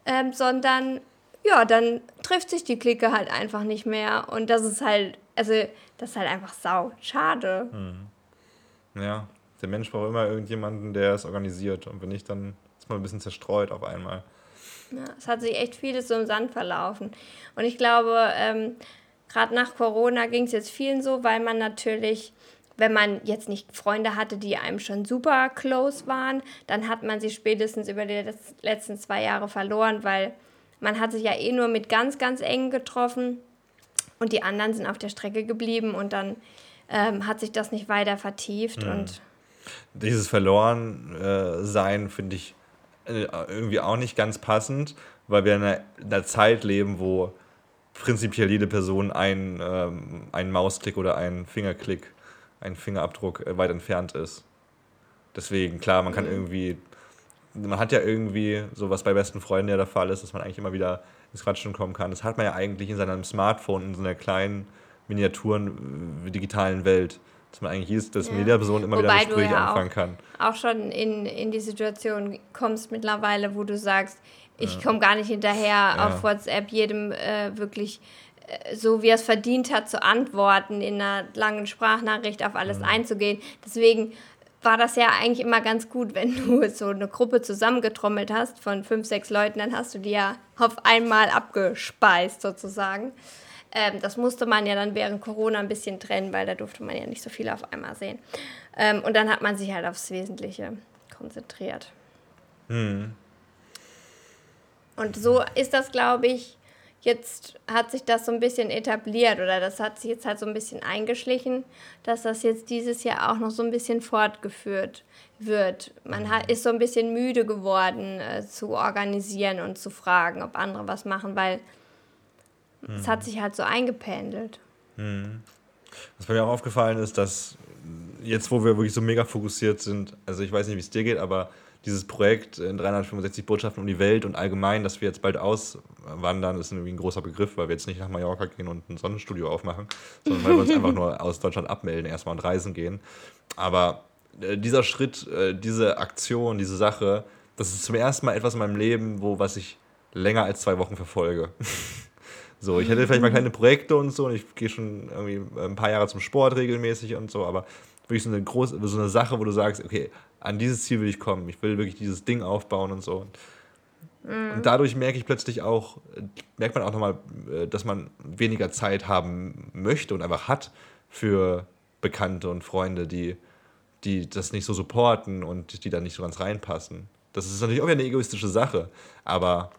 ähm, sondern ja, dann trifft sich die Clique halt einfach nicht mehr. Und das ist halt, also das ist halt einfach sau. Schade. Ja, der Mensch braucht immer irgendjemanden, der es organisiert. Und wenn nicht, dann ist man ein bisschen zerstreut auf einmal. Ja, es hat sich echt vieles so im Sand verlaufen. Und ich glaube, ähm, gerade nach Corona ging es jetzt vielen so, weil man natürlich, wenn man jetzt nicht Freunde hatte, die einem schon super close waren, dann hat man sie spätestens über die letz- letzten zwei Jahre verloren, weil man hat sich ja eh nur mit ganz, ganz engen getroffen und die anderen sind auf der Strecke geblieben und dann ähm, hat sich das nicht weiter vertieft und Dieses Verloren-Sein finde ich äh, irgendwie auch nicht ganz passend, weil wir in einer, in einer Zeit leben, wo prinzipiell jede Person ein, ähm, ein Mausklick oder ein Fingerklick, ein Fingerabdruck äh, weit entfernt ist. Deswegen, klar, man kann irgendwie, man hat ja irgendwie, so was bei besten Freunden ja der Fall ist, dass man eigentlich immer wieder ins Quatschen kommen kann. Das hat man ja eigentlich in seinem Smartphone, in so einer kleinen, miniaturen, äh, digitalen Welt. Dass man eigentlich jedes, dass Ja. mit jeder Person immer wieder Wobei ein du Gespräch ja auch- anfangen kann. auch schon in, in die Situation kommst mittlerweile, wo du sagst, ich komme gar nicht hinterher, auf WhatsApp jedem äh, wirklich so, wie er es verdient hat, zu antworten, in einer langen Sprachnachricht auf alles einzugehen. Deswegen war das ja eigentlich immer ganz gut, wenn du so eine Gruppe zusammengetrommelt hast von fünf, sechs Leuten, dann hast du die ja auf einmal abgespeist sozusagen. Ähm, das musste man ja dann während Corona ein bisschen trennen, weil da durfte man ja nicht so viel auf einmal sehen. Ähm, und dann hat man sich halt aufs Wesentliche konzentriert. Und so ist das, glaube ich, jetzt hat sich das so ein bisschen etabliert oder das hat sich jetzt halt so ein bisschen eingeschlichen, dass das jetzt dieses Jahr auch noch so ein bisschen fortgeführt wird. Man hat, ist so ein bisschen müde geworden, äh, zu organisieren und zu fragen, ob andere was machen, weil es hat sich halt so eingependelt. Was bei mir auch aufgefallen ist, dass jetzt, wo wir wirklich so mega fokussiert sind, also ich weiß nicht, wie es dir geht, aber dieses Projekt in 365 Botschaften um die Welt und allgemein, dass wir jetzt bald auswandern, ist irgendwie ein großer Begriff, weil wir jetzt nicht nach Mallorca gehen und ein Sonnenstudio aufmachen, sondern weil wir uns einfach nur aus Deutschland abmelden, erstmal und reisen gehen. Aber äh, dieser Schritt, äh, diese Aktion, diese Sache, das ist zum ersten Mal etwas in meinem Leben, wo was ich länger als zwei Wochen verfolge. So, ich hätte vielleicht mal kleine Projekte und so und ich gehe schon irgendwie ein paar Jahre zum Sport regelmäßig und so, aber wirklich so eine große, so eine Sache, wo du sagst, okay, an dieses Ziel will ich kommen, ich will wirklich dieses Ding aufbauen und so. Und dadurch merke ich plötzlich auch, merkt man auch nochmal, äh, dass man weniger Zeit haben möchte und einfach hat für Bekannte und Freunde, die, die das nicht so supporten und die da nicht so ganz reinpassen. Das ist natürlich auch wieder eine egoistische Sache, aber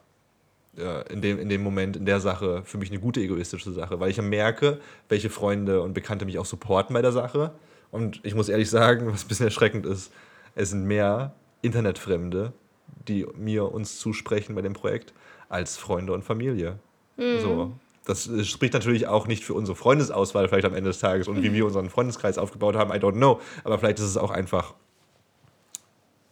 äh, in, dem, in dem Moment, in der Sache, für mich eine gute egoistische Sache, weil ich ja merke, welche Freunde und Bekannte mich auch supporten bei der Sache. Und ich muss ehrlich sagen, was ein bisschen erschreckend ist, es sind mehr Internetfremde, die mir uns zusprechen bei dem Projekt, als Freunde und Familie. So. das spricht natürlich auch nicht für unsere Freundesauswahl vielleicht am Ende des Tages und wie wir unseren Freundeskreis aufgebaut haben, I don't know. Aber vielleicht ist es auch einfach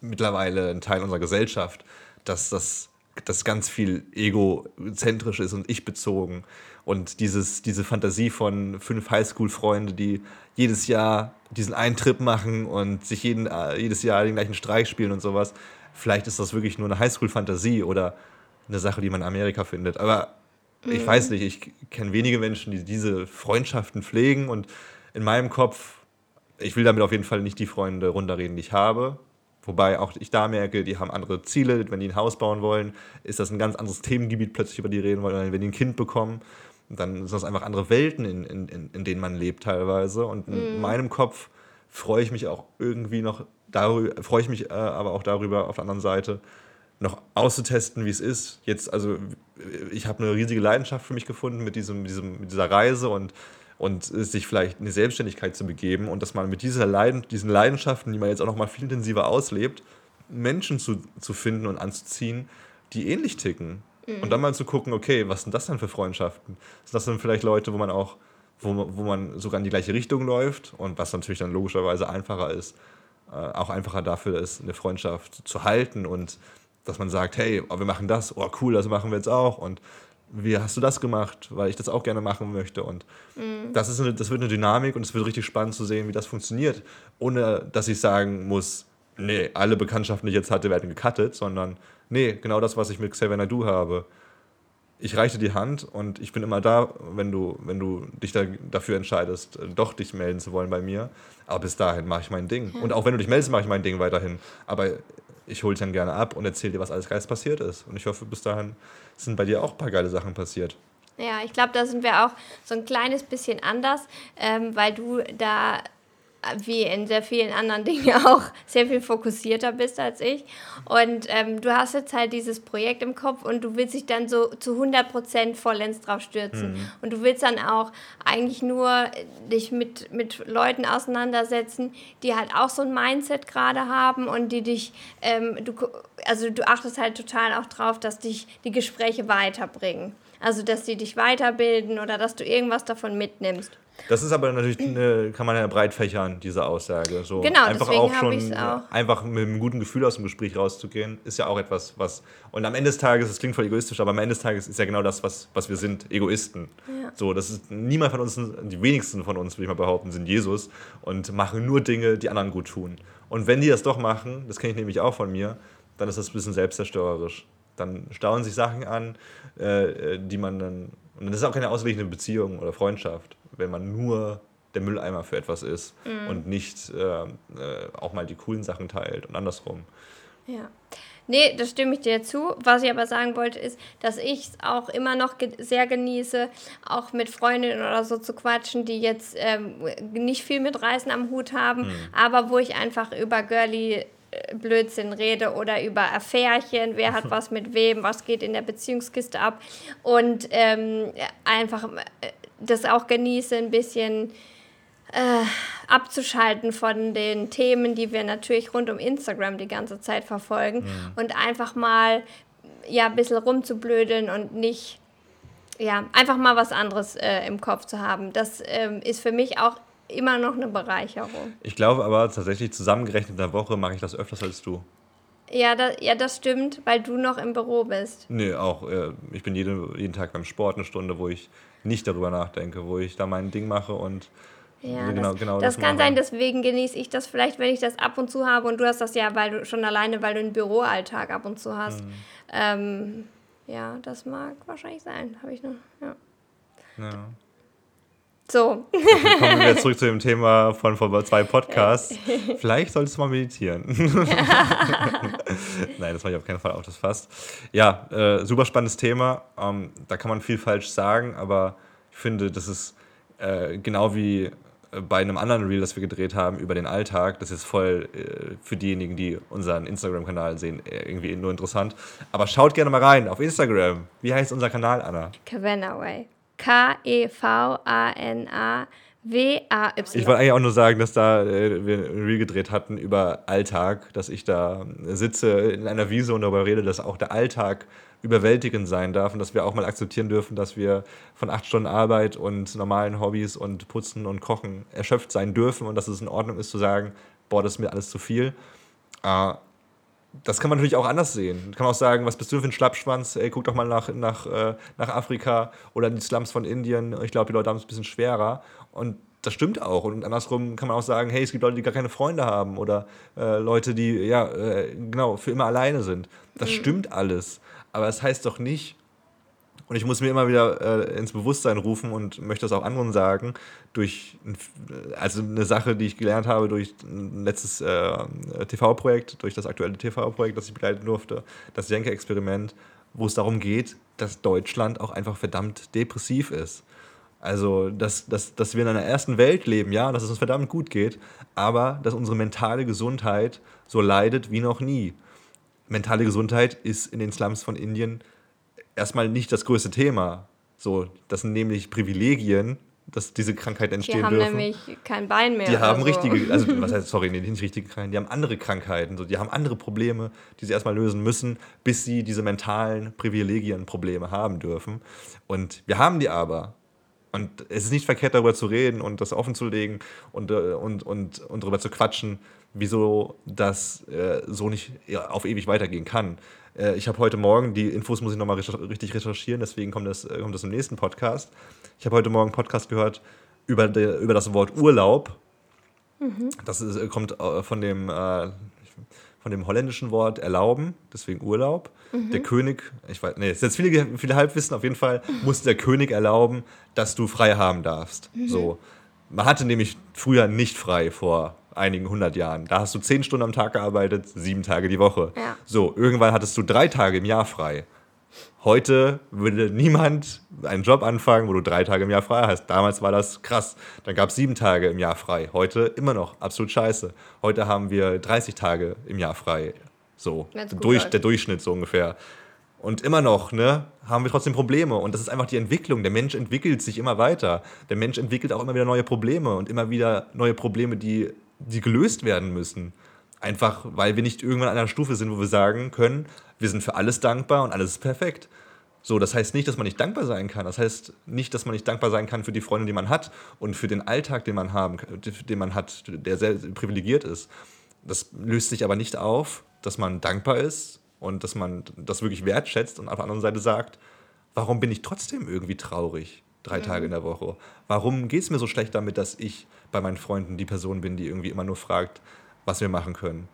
mittlerweile ein Teil unserer Gesellschaft, dass das dass ganz viel egozentrisch ist und ich-bezogen. Und dieses, diese Fantasie von fünf Highschool-Freunde, die jedes Jahr diesen einen Trip machen und sich jeden, äh, jedes Jahr den gleichen Streich spielen und sowas. Vielleicht ist das wirklich nur eine Highschool-Fantasie oder eine Sache, die man in Amerika findet. Aber mhm. ich weiß nicht, ich kenne wenige Menschen, die diese Freundschaften pflegen und in meinem Kopf, ich will damit auf jeden Fall nicht die Freunde runterreden, die ich habe. Wobei auch ich da merke, die haben andere Ziele. Wenn die ein Haus bauen wollen, ist das ein ganz anderes Themengebiet plötzlich, über die reden wollen. Wenn die ein Kind bekommen, dann sind das einfach andere Welten, in, in, in denen man lebt teilweise. Und in mm. meinem Kopf freue ich mich auch irgendwie noch darüber, freue ich mich äh, aber auch darüber auf der anderen Seite, noch auszutesten, wie es ist. Jetzt, also ich habe eine riesige Leidenschaft für mich gefunden mit, diesem, diesem, mit dieser Reise und und sich vielleicht in die Selbstständigkeit zu begeben und dass man mit dieser Leiden, diesen Leidenschaften, die man jetzt auch noch mal viel intensiver auslebt, Menschen zu, zu finden und anzuziehen, die ähnlich ticken. Mhm. Und dann mal zu gucken, okay, was sind das denn für Freundschaften? Sind das dann vielleicht Leute, wo man auch, wo, wo man sogar in die gleiche Richtung läuft und was natürlich dann logischerweise einfacher ist, äh, auch einfacher dafür ist, eine Freundschaft zu halten und dass man sagt, hey, oh, wir machen das, oh cool, das machen wir jetzt auch und wie hast du das gemacht, weil ich das auch gerne machen möchte. Und mhm. das, ist eine, das wird eine Dynamik und es wird richtig spannend zu sehen, wie das funktioniert, ohne dass ich sagen muss, nee, alle Bekanntschaften, die ich jetzt hatte, werden gecuttet, sondern nee, genau das, was ich mit Xavier Nadu habe. Ich reiche die Hand und ich bin immer da, wenn du, wenn du dich da, dafür entscheidest, doch dich melden zu wollen bei mir. Aber bis dahin mache ich mein Ding. Ja. Und auch wenn du dich meldest, mache ich mein Ding weiterhin. Aber ich hole dich dann gerne ab und erzähle dir, was alles Geiles passiert ist. Und ich hoffe, bis dahin sind bei dir auch ein paar geile Sachen passiert. Ja, ich glaube, da sind wir auch so ein kleines bisschen anders, ähm, weil du da wie in sehr vielen anderen Dingen auch sehr viel fokussierter bist als ich. Und ähm, du hast jetzt halt dieses Projekt im Kopf und du willst dich dann so zu 100% vollends drauf stürzen. Mhm. Und du willst dann auch eigentlich nur dich mit, mit Leuten auseinandersetzen, die halt auch so ein Mindset gerade haben und die dich, ähm, du, also du achtest halt total auch drauf, dass dich die Gespräche weiterbringen. Also, dass sie dich weiterbilden oder dass du irgendwas davon mitnimmst. Das ist aber natürlich, eine, kann man ja breit fächern, diese Aussage. So genau, einfach auch schon auch. einfach mit einem guten Gefühl aus dem Gespräch rauszugehen, ist ja auch etwas, was. Und am Ende des Tages, das klingt voll egoistisch, aber am Ende des Tages ist ja genau das, was, was wir sind, Egoisten. Ja. So, das ist niemand von uns, die wenigsten von uns, würde ich mal behaupten, sind Jesus und machen nur Dinge, die anderen gut tun. Und wenn die das doch machen, das kenne ich nämlich auch von mir, dann ist das ein bisschen selbstzerstörerisch. Dann stauen sich Sachen an, äh, die man dann. Und das ist auch keine ausgeglichene Beziehung oder Freundschaft wenn man nur der Mülleimer für etwas ist mhm. und nicht äh, äh, auch mal die coolen Sachen teilt und andersrum. Ja. Nee, das stimme ich dir zu. Was ich aber sagen wollte, ist, dass ich es auch immer noch ge sehr genieße, auch mit Freundinnen oder so zu quatschen, die jetzt ähm, nicht viel mit Reisen am Hut haben, mhm. aber wo ich einfach über Girly äh, Blödsinn rede oder über Affärchen, wer hat was mit wem, was geht in der Beziehungskiste ab und ähm, einfach äh, das auch genieße, ein bisschen äh, abzuschalten von den Themen, die wir natürlich rund um Instagram die ganze Zeit verfolgen mhm. und einfach mal ja, ein bisschen rumzublödeln und nicht, ja, einfach mal was anderes äh, im Kopf zu haben. Das ähm, ist für mich auch immer noch eine Bereicherung. Ich glaube aber tatsächlich, zusammengerechnet in der Woche mache ich das öfters als du. Ja, da, ja, das stimmt, weil du noch im Büro bist. Nee, auch. Äh, ich bin jede, jeden Tag beim Sport eine Stunde, wo ich nicht darüber nachdenke, wo ich da mein Ding mache und ja, genau, das, genau das, das kann mache. sein, deswegen genieße ich das vielleicht, wenn ich das ab und zu habe und du hast das ja, weil du schon alleine, weil du einen Büroalltag ab und zu hast. Mhm. Ähm, ja, das mag wahrscheinlich sein, habe ich noch. Ja. ja. So. Okay, kommen wir zurück zu dem Thema von vor zwei Podcasts. Vielleicht solltest du mal meditieren. Nein, das mache ich auf keinen Fall auch das fast. Ja, äh, super spannendes Thema. Ähm, da kann man viel falsch sagen, aber ich finde, das ist äh, genau wie äh, bei einem anderen Reel, das wir gedreht haben über den Alltag. Das ist voll äh, für diejenigen, die unseren Instagram-Kanal sehen, äh, irgendwie nur interessant. Aber schaut gerne mal rein auf Instagram. Wie heißt unser Kanal, Anna? Cavanaway. K-E-V-A-N-A W-A-Y. Ich wollte eigentlich auch nur sagen, dass da äh, wir ein Reel gedreht hatten über Alltag, dass ich da sitze in einer Wiese und darüber rede, dass auch der Alltag überwältigend sein darf und dass wir auch mal akzeptieren dürfen, dass wir von acht Stunden Arbeit und normalen Hobbys und Putzen und Kochen erschöpft sein dürfen und dass es in Ordnung ist zu sagen, boah, das ist mir alles zu viel. Äh, das kann man natürlich auch anders sehen. Man kann auch sagen, was bist du für ein Schlappschwanz? Ey, guck doch mal nach, nach, äh, nach Afrika oder in die Slums von Indien. Ich glaube, die Leute haben es ein bisschen schwerer. Und das stimmt auch. Und andersrum kann man auch sagen, hey, es gibt Leute, die gar keine Freunde haben oder äh, Leute, die ja äh, genau für immer alleine sind. Das mhm. stimmt alles. Aber es das heißt doch nicht, und ich muss mir immer wieder äh, ins Bewusstsein rufen und möchte das auch anderen sagen, durch also eine Sache, die ich gelernt habe durch ein letztes äh, TV-Projekt, durch das aktuelle TV-Projekt, das ich begleiten durfte, das Jenke-Experiment, wo es darum geht, dass Deutschland auch einfach verdammt depressiv ist. Also, dass, dass, dass wir in einer ersten Welt leben, ja, dass es uns verdammt gut geht, aber dass unsere mentale Gesundheit so leidet wie noch nie. Mentale Gesundheit ist in den Slums von Indien erstmal nicht das größte Thema. So, das sind nämlich Privilegien, dass diese Krankheit entstehen dürfen. Die haben nämlich kein Bein mehr. Die haben so. richtige, also was heißt, sorry, nee, nicht richtige Krankheiten, die haben andere Krankheiten, so, die haben andere Probleme, die sie erstmal lösen müssen, bis sie diese mentalen Privilegienprobleme haben dürfen. Und wir haben die aber. Und es ist nicht verkehrt, darüber zu reden und das offenzulegen und, äh, und, und, und darüber zu quatschen, wieso das äh, so nicht auf ewig weitergehen kann. Äh, ich habe heute Morgen, die Infos muss ich nochmal richtig recherchieren, deswegen kommt das, äh, kommt das im nächsten Podcast. Ich habe heute Morgen einen Podcast gehört über, de, über das Wort Urlaub. Mhm. Das ist, äh, kommt von dem, äh, von dem holländischen Wort erlauben, deswegen Urlaub. Mhm. Der König, ich weiß, nee, jetzt viele, viele Halbwissen, auf jeden Fall muss der König erlauben, dass du frei haben darfst. Mhm. So. Man hatte nämlich früher nicht frei vor einigen hundert Jahren. Da hast du zehn Stunden am Tag gearbeitet, sieben Tage die Woche. Ja. So, irgendwann hattest du drei Tage im Jahr frei. Heute würde niemand einen Job anfangen, wo du drei Tage im Jahr frei hast. Damals war das krass. Dann gab es sieben Tage im Jahr frei. Heute immer noch absolut scheiße. Heute haben wir 30 Tage im Jahr frei. So, durch, der Durchschnitt so ungefähr. Und immer noch, ne, haben wir trotzdem Probleme. Und das ist einfach die Entwicklung. Der Mensch entwickelt sich immer weiter. Der Mensch entwickelt auch immer wieder neue Probleme und immer wieder neue Probleme, die die gelöst werden müssen. Einfach, weil wir nicht irgendwann an einer Stufe sind, wo wir sagen können, wir sind für alles dankbar und alles ist perfekt. So, das heißt nicht, dass man nicht dankbar sein kann. Das heißt nicht, dass man nicht dankbar sein kann für die Freunde, die man hat und für den Alltag, den man haben, den man hat, der sehr privilegiert ist. Das löst sich aber nicht auf, dass man dankbar ist und dass man das wirklich wertschätzt und auf der anderen Seite sagt, warum bin ich trotzdem irgendwie traurig drei mhm. Tage in der Woche? Warum geht es mir so schlecht damit, dass ich bei meinen Freunden die Person bin, die irgendwie immer nur fragt, was wir machen können.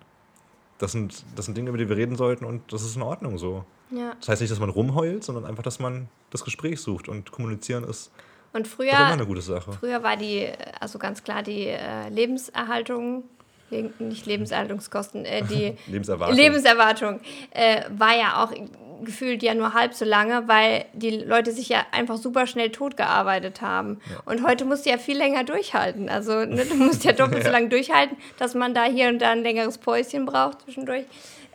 Das sind, das sind Dinge, über die wir reden sollten und das ist in Ordnung so. Ja. Das heißt nicht, dass man rumheult, sondern einfach, dass man das Gespräch sucht und kommunizieren ist und früher, immer eine gute Sache. Früher war die, also ganz klar die äh, Lebenserhaltung nicht Lebenserhaltungskosten, äh, die Lebenserwartung, Lebenserwartung äh, war ja auch gefühlt ja nur halb so lange, weil die Leute sich ja einfach super schnell tot gearbeitet haben. Ja. Und heute musst du ja viel länger durchhalten. Also ne, du musst ja doppelt so lange durchhalten, dass man da hier und da ein längeres Päuschen braucht zwischendurch,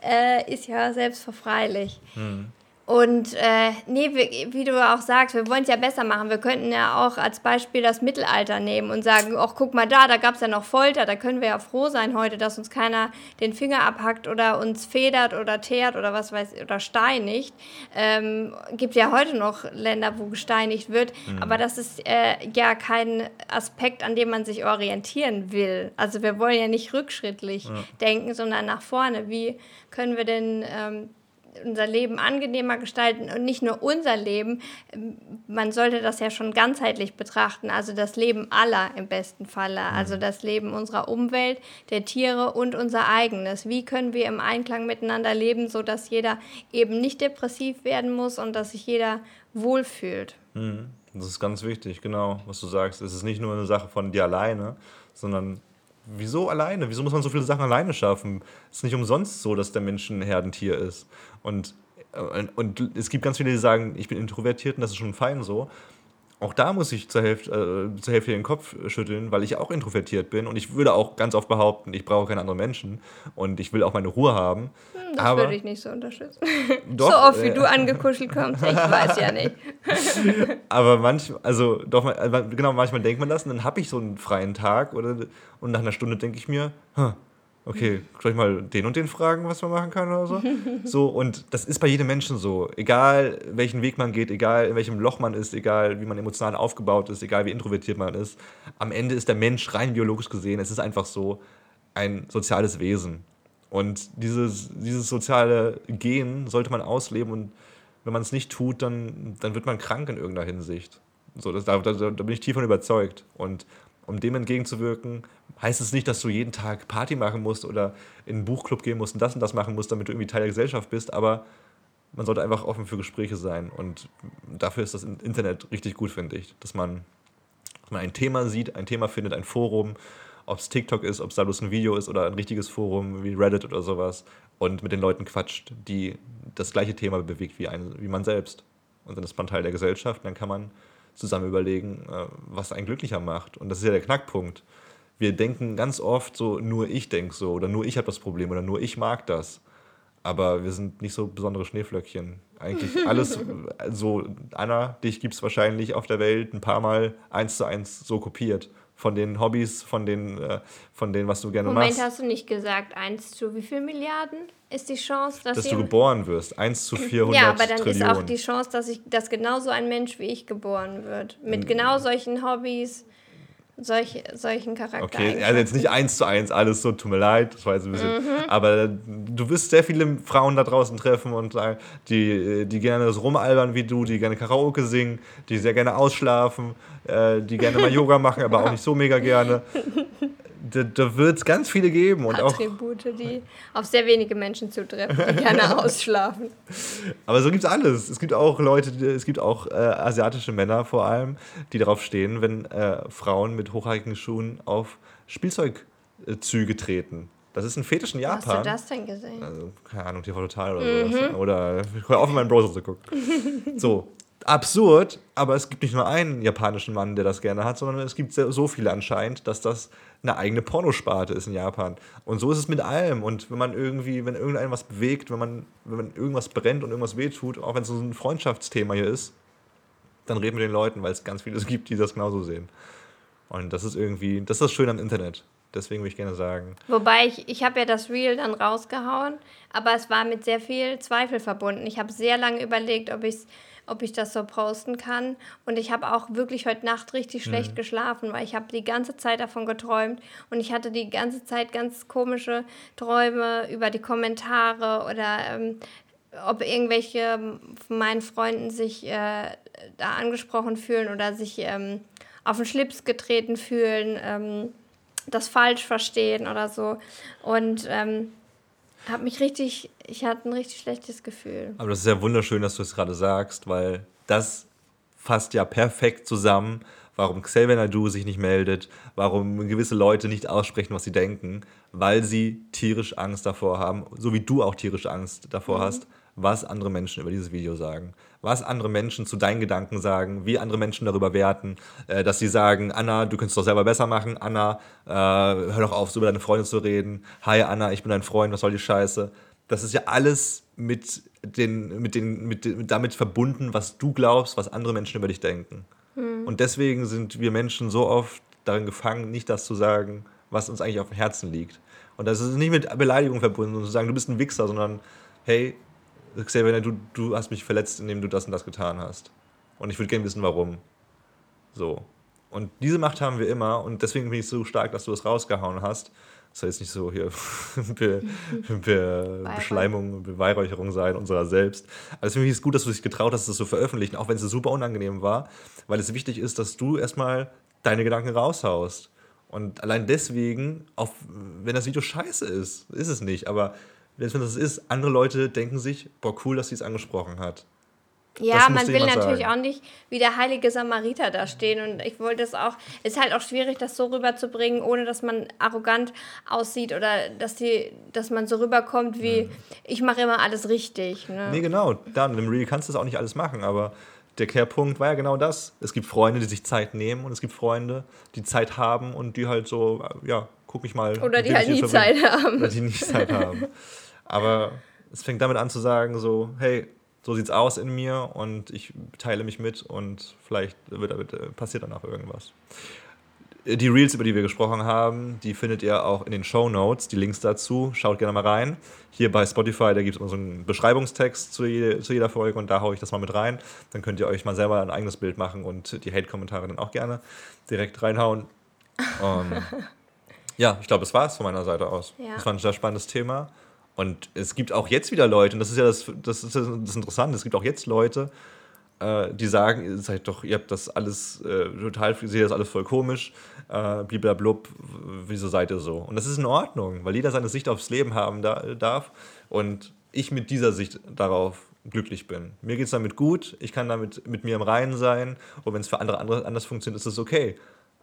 äh, ist ja selbstverfreilich. Mhm. Und äh, nee, wie, wie, du auch sagst, wir wollen es ja besser machen. Wir könnten ja auch als Beispiel das Mittelalter nehmen und sagen, ach guck mal da, da gab es ja noch Folter, da können wir ja froh sein heute, dass uns keiner den Finger abhackt oder uns federt oder teert oder was weiß oder steinigt. Ähm, gibt ja heute noch Länder, wo gesteinigt wird, mhm. aber das ist äh, ja kein Aspekt, an dem man sich orientieren will. Also wir wollen ja nicht rückschrittlich ja. denken, sondern nach vorne. Wie können wir denn ähm, unser Leben angenehmer gestalten und nicht nur unser Leben. Man sollte das ja schon ganzheitlich betrachten, also das Leben aller im besten Falle, also mhm. das Leben unserer Umwelt, der Tiere und unser eigenes. Wie können wir im Einklang miteinander leben, sodass jeder eben nicht depressiv werden muss und dass sich jeder wohlfühlt? Mhm. Das ist ganz wichtig, genau, was du sagst. Es ist nicht nur eine Sache von dir alleine, sondern wieso alleine? Wieso muss man so viele Sachen alleine schaffen? Es ist nicht umsonst so, dass der Mensch ein Herdentier ist. Und, und, äh, und es gibt ganz viele, die sagen, ich bin introvertiert und das ist schon fein so. Auch da muss ich zur Hälfte, äh, zur Hälfte den Kopf schütteln, weil ich auch introvertiert bin und ich würde auch ganz oft behaupten, ich brauche keine anderen Menschen und ich will auch meine Ruhe haben. Hm, das aber, würde ich nicht so unterstützen. Doch, so oft wie äh, du angekuschelt kommst, ich weiß ja nicht. aber manchmal, also doch, genau, manchmal denkt man das und dann habe ich so einen freien Tag oder, und nach einer Stunde denke ich mir, huh, okay, soll ich mal den und den fragen, was man machen kann oder so? so, und das ist bei jedem Menschen so. Egal, welchen Weg man geht, egal, in welchem Loch man ist, egal, wie man emotional aufgebaut ist, egal, wie introvertiert man ist. Am Ende ist der Mensch rein biologisch gesehen, es ist einfach so ein soziales Wesen. Und dieses, dieses soziale Gen sollte man ausleben und wenn man es nicht tut, dann, dann wird man krank in irgendeiner Hinsicht. So, das, da, da, da bin ich tief von überzeugt. Und um dem entgegenzuwirken, heißt es nicht, dass du jeden Tag Party machen musst oder in einen Buchclub gehen musst und das und das machen musst, damit du irgendwie Teil der Gesellschaft bist, aber man sollte einfach offen für Gespräche sein und dafür ist das Internet richtig gut, finde ich, dass man, dass man ein Thema sieht, ein Thema findet, ein Forum, ob es TikTok ist, ob es da bloß ein Video ist oder ein richtiges Forum wie Reddit oder sowas und mit den Leuten quatscht, die das gleiche Thema bewegt wie, ein, wie man selbst. Und dann ist man Teil der Gesellschaft, dann kann man zusammen überlegen, äh, was einen glücklicher macht. Und das ist ja der Knackpunkt. Wir denken ganz oft so, nur ich denke so oder nur ich habe das Problem oder nur ich mag das. Aber wir sind nicht so besondere Schneeflöckchen. Eigentlich alles so, Anna, dich gibt es wahrscheinlich auf der Welt ein paar Mal eins zu eins so kopiert von den Hobbys, von den, äh, von denen, was du gerne Moment, machst. Moment, hast du nicht gesagt, 1 zu wie viel Milliarden ist die Chance, dass, dass du geboren wirst? 1 zu 400 Ja, aber dann Trillionen. ist auch die Chance, dass, ich, dass genauso ein Mensch wie ich geboren wird. Mit genau solchen Hobbys, solch, solchen Charakter. Okay, also jetzt nicht eins zu eins alles so, tut mir leid, das war jetzt ein bisschen. Mhm. Aber du wirst sehr viele Frauen da draußen treffen und die, die gerne so rumalbern wie du, die gerne Karaoke singen, die sehr gerne ausschlafen, äh, die gerne mal Yoga machen, aber auch nicht so mega gerne da, da wird es ganz viele geben. Und Attribute, auch, die auf sehr wenige Menschen zutreffen, die gerne ausschlafen. Aber so gibt es alles. Es gibt auch Leute, es gibt auch äh, asiatische Männer vor allem, die darauf stehen, wenn äh, Frauen mit hochhackigen Schuhen auf Spielzeugzüge treten. Das ist ein Fetisch in Japan. Hast du das denn gesehen? Also, keine Ahnung, TV Total oder mhm. sowas. Oder hör auf, in meinen Browser zu gucken. so, absurd, aber es gibt nicht nur einen japanischen Mann, der das gerne hat, sondern es gibt so viele anscheinend, dass das eine eigene Pornosparte ist in Japan. Und so ist es mit allem. Und wenn man irgendwie, wenn irgendein was bewegt, wenn man, wenn man irgendwas brennt und irgendwas wehtut, auch wenn es so ein Freundschaftsthema hier ist, dann reden wir den Leuten, weil es ganz viele gibt, die das genauso sehen. Und das ist irgendwie, das ist das Schöne am Internet. Deswegen würde ich gerne sagen. Wobei ich, ich habe ja das Reel dann rausgehauen, aber es war mit sehr viel Zweifel verbunden. Ich habe sehr lange überlegt, ob ich es ob ich das so posten kann. Und ich habe auch wirklich heute Nacht richtig schlecht mhm. geschlafen, weil ich habe die ganze Zeit davon geträumt und ich hatte die ganze Zeit ganz komische Träume über die Kommentare oder ähm, ob irgendwelche von meinen Freunden sich äh, da angesprochen fühlen oder sich ähm, auf den Schlips getreten fühlen, ähm, das falsch verstehen oder so. Und ähm, habe mich richtig, ich hatte ein richtig schlechtes Gefühl. Aber das ist ja wunderschön, dass du es gerade sagst, weil das fasst ja perfekt zusammen, warum Xavier Nadu sich nicht meldet, warum gewisse Leute nicht aussprechen, was sie denken, weil sie tierisch Angst davor haben, so wie du auch tierische Angst davor mhm. hast, was andere Menschen über dieses Video sagen. Was andere Menschen zu deinen Gedanken sagen, wie andere Menschen darüber werten, äh, dass sie sagen, Anna, du könntest doch selber besser machen, Anna, äh, hör doch auf, so über deine Freunde zu reden. Hi Anna, ich bin dein Freund, was soll die Scheiße? Das ist ja alles mit den, mit den, mit, mit damit verbunden, was du glaubst, was andere Menschen über dich denken. Mhm. Und deswegen sind wir Menschen so oft darin gefangen, nicht das zu sagen, was uns eigentlich auf dem Herzen liegt. Und das ist nicht mit Beleidigung verbunden, und zu sagen, du bist ein Wichser, sondern hey, Xavier, du, du hast mich verletzt, indem du das und das getan hast. Und ich würde gerne wissen, warum. So. Und diese Macht haben wir immer und deswegen bin ich so stark, dass du das rausgehauen hast. Das soll jetzt nicht so hier Be Be Beschleimung, Beweihräucherung sein unserer selbst. Aber deswegen ist es gut, dass du dich getraut hast, das zu veröffentlichen, auch wenn es super unangenehm war, weil es wichtig ist, dass du erstmal deine Gedanken raushaust. Und allein deswegen, auch wenn das Video scheiße ist, ist es nicht, aber wenn das ist, andere Leute denken sich, boah, cool, dass sie es angesprochen hat. Ja, man will natürlich sagen. auch nicht wie der heilige Samariter da stehen. Und ich wollte es auch, es ist halt auch schwierig, das so rüberzubringen, ohne dass man arrogant aussieht oder dass, die, dass man so rüberkommt wie, mhm. ich mache immer alles richtig. Ne? Nee, genau. Da in dem Reel kannst du das auch nicht alles machen, aber der Kehrpunkt war ja genau das. Es gibt Freunde, die sich Zeit nehmen und es gibt Freunde, die Zeit haben und die halt so, ja, guck mich mal. Oder die halt nie Zeit haben. Oder die nie Zeit haben. Aber es fängt damit an zu sagen, so, hey, so sieht's aus in mir und ich teile mich mit und vielleicht wird, äh, passiert danach irgendwas. Die Reels, über die wir gesprochen haben, die findet ihr auch in den Show Notes, die Links dazu. Schaut gerne mal rein. Hier bei Spotify, da gibt es immer so einen Beschreibungstext zu, je, zu jeder Folge und da haue ich das mal mit rein. Dann könnt ihr euch mal selber ein eigenes Bild machen und die Hate-Kommentare dann auch gerne direkt reinhauen. Um, ja, ich glaube, das war es von meiner Seite aus. Ja. Das war ein sehr spannendes Thema. Und es gibt auch jetzt wieder Leute, und das ist ja das, das, ist das Interessante, es gibt auch jetzt Leute, äh, die sagen, ihr seid doch, ihr habt das alles äh, total, ihr seht das alles voll komisch, äh, bliblablub, wieso seid ihr so? Und das ist in Ordnung, weil jeder seine Sicht aufs Leben haben da, darf und ich mit dieser Sicht darauf glücklich bin. Mir geht es damit gut, ich kann damit mit mir im Reinen sein und wenn es für andere anders funktioniert, ist es okay.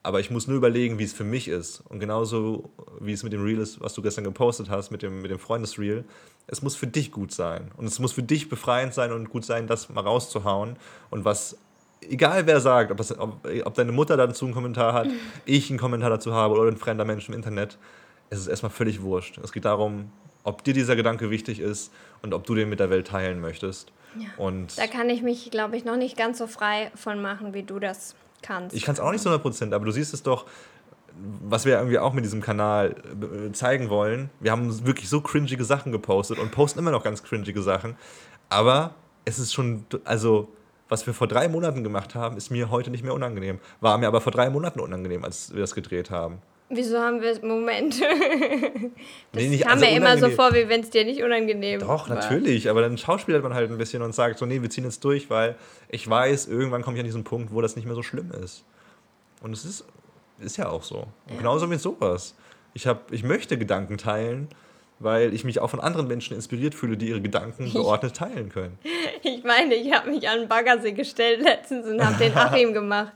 Aber ich muss nur überlegen, wie es für mich ist. Und genauso wie es mit dem Reel ist, was du gestern gepostet hast, mit dem, mit dem Freundesreel. Es muss für dich gut sein. Und es muss für dich befreiend sein und gut sein, das mal rauszuhauen. Und was, egal wer sagt, ob, das, ob, ob deine Mutter dazu einen Kommentar hat, ich einen Kommentar dazu habe oder ein fremder Mensch im Internet, es ist erstmal völlig wurscht. Es geht darum, ob dir dieser Gedanke wichtig ist und ob du den mit der Welt teilen möchtest. Ja. Und da kann ich mich, glaube ich, noch nicht ganz so frei von machen, wie du das kannst. Ich kann es auch nicht zu 100%, aber du siehst es doch, was wir irgendwie auch mit diesem Kanal äh, zeigen wollen. Wir haben wirklich so cringige Sachen gepostet und posten immer noch ganz cringige Sachen. Aber es ist schon, also was wir vor drei Monaten gemacht haben, ist mir heute nicht mehr unangenehm. War mir aber vor drei Monaten unangenehm, als wir das gedreht haben. Wieso haben wir Moment? das nee, nicht, kam also mir immer so vor, wie wenn es dir nicht unangenehm Doch, war. natürlich, aber dann schauspielert man halt ein bisschen und sagt so, nee, wir ziehen jetzt durch, weil ich weiß, irgendwann komme ich an diesen Punkt, wo das nicht mehr so schlimm ist. Und es ist, ist ja auch so. Ja. Genauso mit sowas. Ich, hab, ich möchte Gedanken teilen, weil ich mich auch von anderen Menschen inspiriert fühle, die ihre Gedanken geordnet teilen können. Ich meine, ich habe mich an den Baggersee gestellt letztens und habe den Achim gemacht.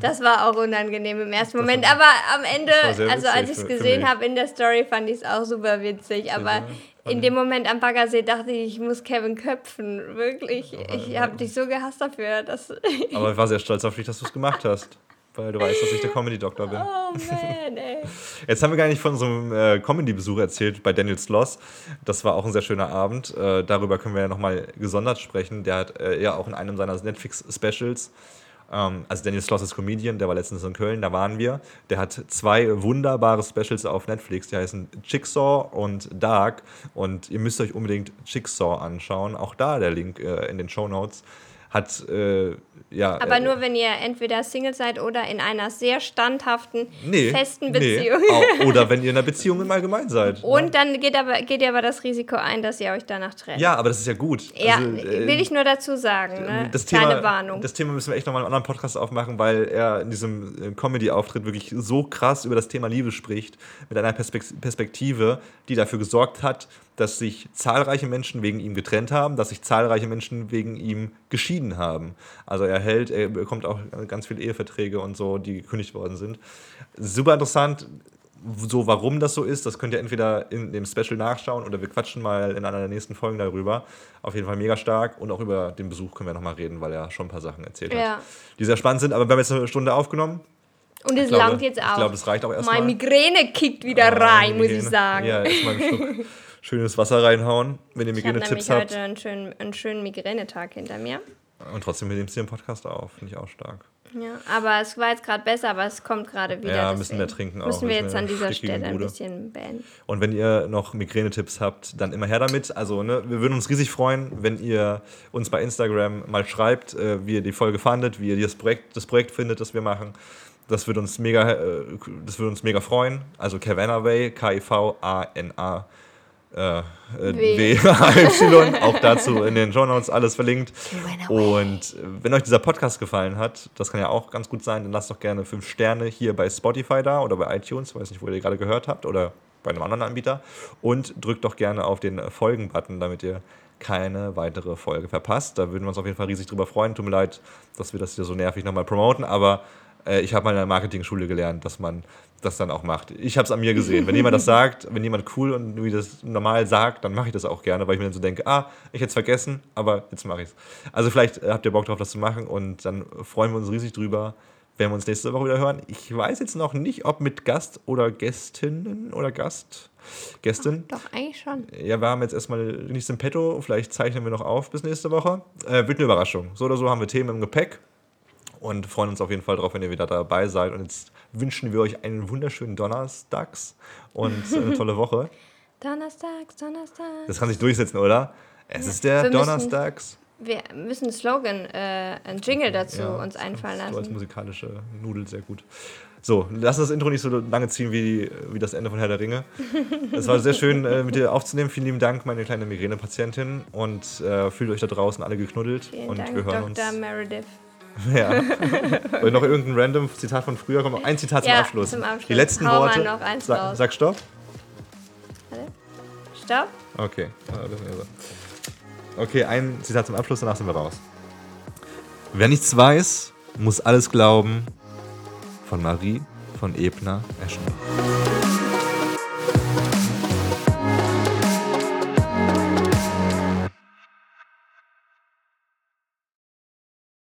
Das war auch unangenehm im ersten Moment. Aber am Ende, also als ich es gesehen habe in der Story, fand ich es auch super witzig. Aber in dem Moment am Baggersee dachte ich, ich muss Kevin köpfen. Wirklich. Ich habe dich so gehasst dafür. Dass aber ich war sehr stolz auf dich, dass du es gemacht hast. Weil du weißt, dass ich der Comedy-Doktor bin. Oh man, ey. Jetzt haben wir gar nicht von so einem äh, Comedy-Besuch erzählt bei Daniel Sloss. Das war auch ein sehr schöner Abend. Äh, darüber können wir ja nochmal gesondert sprechen. Der hat äh, ja auch in einem seiner Netflix-Specials ähm, also Daniel Sloss ist Comedian, der war letztens in Köln, da waren wir. Der hat zwei wunderbare Specials auf Netflix, die heißen Jigsaw und Dark. Und ihr müsst euch unbedingt Jigsaw anschauen. Auch da der Link äh, in den Show Notes hat äh, ja. Aber äh, nur wenn ihr entweder Single seid oder in einer sehr standhaften, nee, festen Beziehung. Nee. oder wenn ihr in einer Beziehung im Allgemeinen seid. Und ne? dann geht, aber, geht ihr aber das Risiko ein, dass ihr euch danach trennt. Ja, aber das ist ja gut. Ja, also, äh, will ich nur dazu sagen. Ne? Das Thema, Kleine Warnung. Das Thema müssen wir echt nochmal einen anderen Podcast aufmachen, weil er in diesem äh, Comedy-Auftritt wirklich so krass über das Thema Liebe spricht, mit einer Perspektive, die dafür gesorgt hat, dass sich zahlreiche Menschen wegen ihm getrennt haben, dass sich zahlreiche Menschen wegen ihm geschieden haben. Also er hält, er bekommt auch ganz viele Eheverträge und so, die gekündigt worden sind. Super interessant. So, warum das so ist, das könnt ihr entweder in dem Special nachschauen oder wir quatschen mal in einer der nächsten Folgen darüber. Auf jeden Fall mega stark und auch über den Besuch können wir nochmal reden, weil er schon ein paar Sachen erzählt ja. hat, die sehr spannend sind. Aber wir haben jetzt eine Stunde aufgenommen. Und es langt jetzt auch. Ich glaube, es reicht auch erstmal. Meine Migräne kickt wieder ah, rein, muss ich sagen. Ja, erstmal einen Schluck. schönes Wasser reinhauen, wenn ihr Migräne-Tipps habt. Ich habe heute einen schönen, einen schönen Migränetag hinter mir. Und trotzdem nehmen sie den Podcast auf, finde ich auch stark. Ja, aber es war jetzt gerade besser, aber es kommt gerade wieder. Ja, müssen wir trinken auch. Müssen wir jetzt an dieser Stelle ein bisschen beenden. Und wenn ihr noch Migränetipps habt, dann immer her damit. Also, ne, wir würden uns riesig freuen, wenn ihr uns bei Instagram mal schreibt, äh, wie ihr die Folge fandet, wie ihr das Projekt, das Projekt findet, das wir machen. Das würde uns mega, äh, das würde uns mega freuen. Also Kavanaway, K-I-V-A-N-A äh, W-Y, auch dazu in den Show Notes alles verlinkt. Und äh, wenn euch dieser Podcast gefallen hat, das kann ja auch ganz gut sein, dann lasst doch gerne fünf Sterne hier bei Spotify da oder bei iTunes, weiß nicht, wo ihr gerade gehört habt, oder bei einem anderen Anbieter. Und drückt doch gerne auf den Folgen-Button, damit ihr keine weitere Folge verpasst. Da würden wir uns auf jeden Fall riesig drüber freuen. Tut mir leid, dass wir das hier so nervig nochmal promoten, aber Äh, ich habe mal in der Marketing-Schule gelernt, dass man das dann auch macht. Ich habe es an mir gesehen. Wenn jemand das sagt, wenn jemand cool und wie das normal sagt, dann mache ich das auch gerne, weil ich mir dann so denke, ah, ich hätte es vergessen, aber jetzt mache ich es. Also vielleicht habt ihr Bock drauf, das zu machen und dann freuen wir uns riesig drüber, wenn wir uns nächste Woche wieder hören. Ich weiß jetzt noch nicht, ob mit Gast oder Gästinnen oder Gast. Gästin. Doch, eigentlich schon. Ja, wir haben jetzt erstmal nichts im Petto. Vielleicht zeichnen wir noch auf bis nächste Woche. Äh, wird eine Überraschung. So oder so haben wir Themen im Gepäck und freuen uns auf jeden Fall drauf, wenn ihr wieder dabei seid. Und jetzt wünschen wir euch einen wunderschönen Donnerstags und eine tolle Woche. Donnerstags, Donnerstags. Das kann sich durchsetzen, oder? Es ist der Wir müssen- Donnerstags. Wir müssen einen Slogan, äh, einen Jingle dazu Ja, uns einfallen So als lassen. musikalische Nudel sehr gut. So, lass das Intro nicht so lange ziehen wie, wie das Ende von Herr der Ringe. Es war sehr schön, äh, mit dir aufzunehmen. Vielen lieben Dank, meine kleine Migränepatientin. Und äh, fühlt euch da draußen alle geknuddelt. Vielen und Dank, wir hören Dr. uns. Meredith. Ja. Soll noch irgendein random Zitat von früher kommen? Ein Zitat zum Ja, Abschluss. zum Abschluss. Die letzten Hau Worte. noch eins sag, raus. sag Stopp. Stopp. Okay. Ah. Okay, ein Zitat zum Abschluss, danach sind wir raus. Wer nichts weiß, muss alles glauben. Von Marie von Ebner Eschner.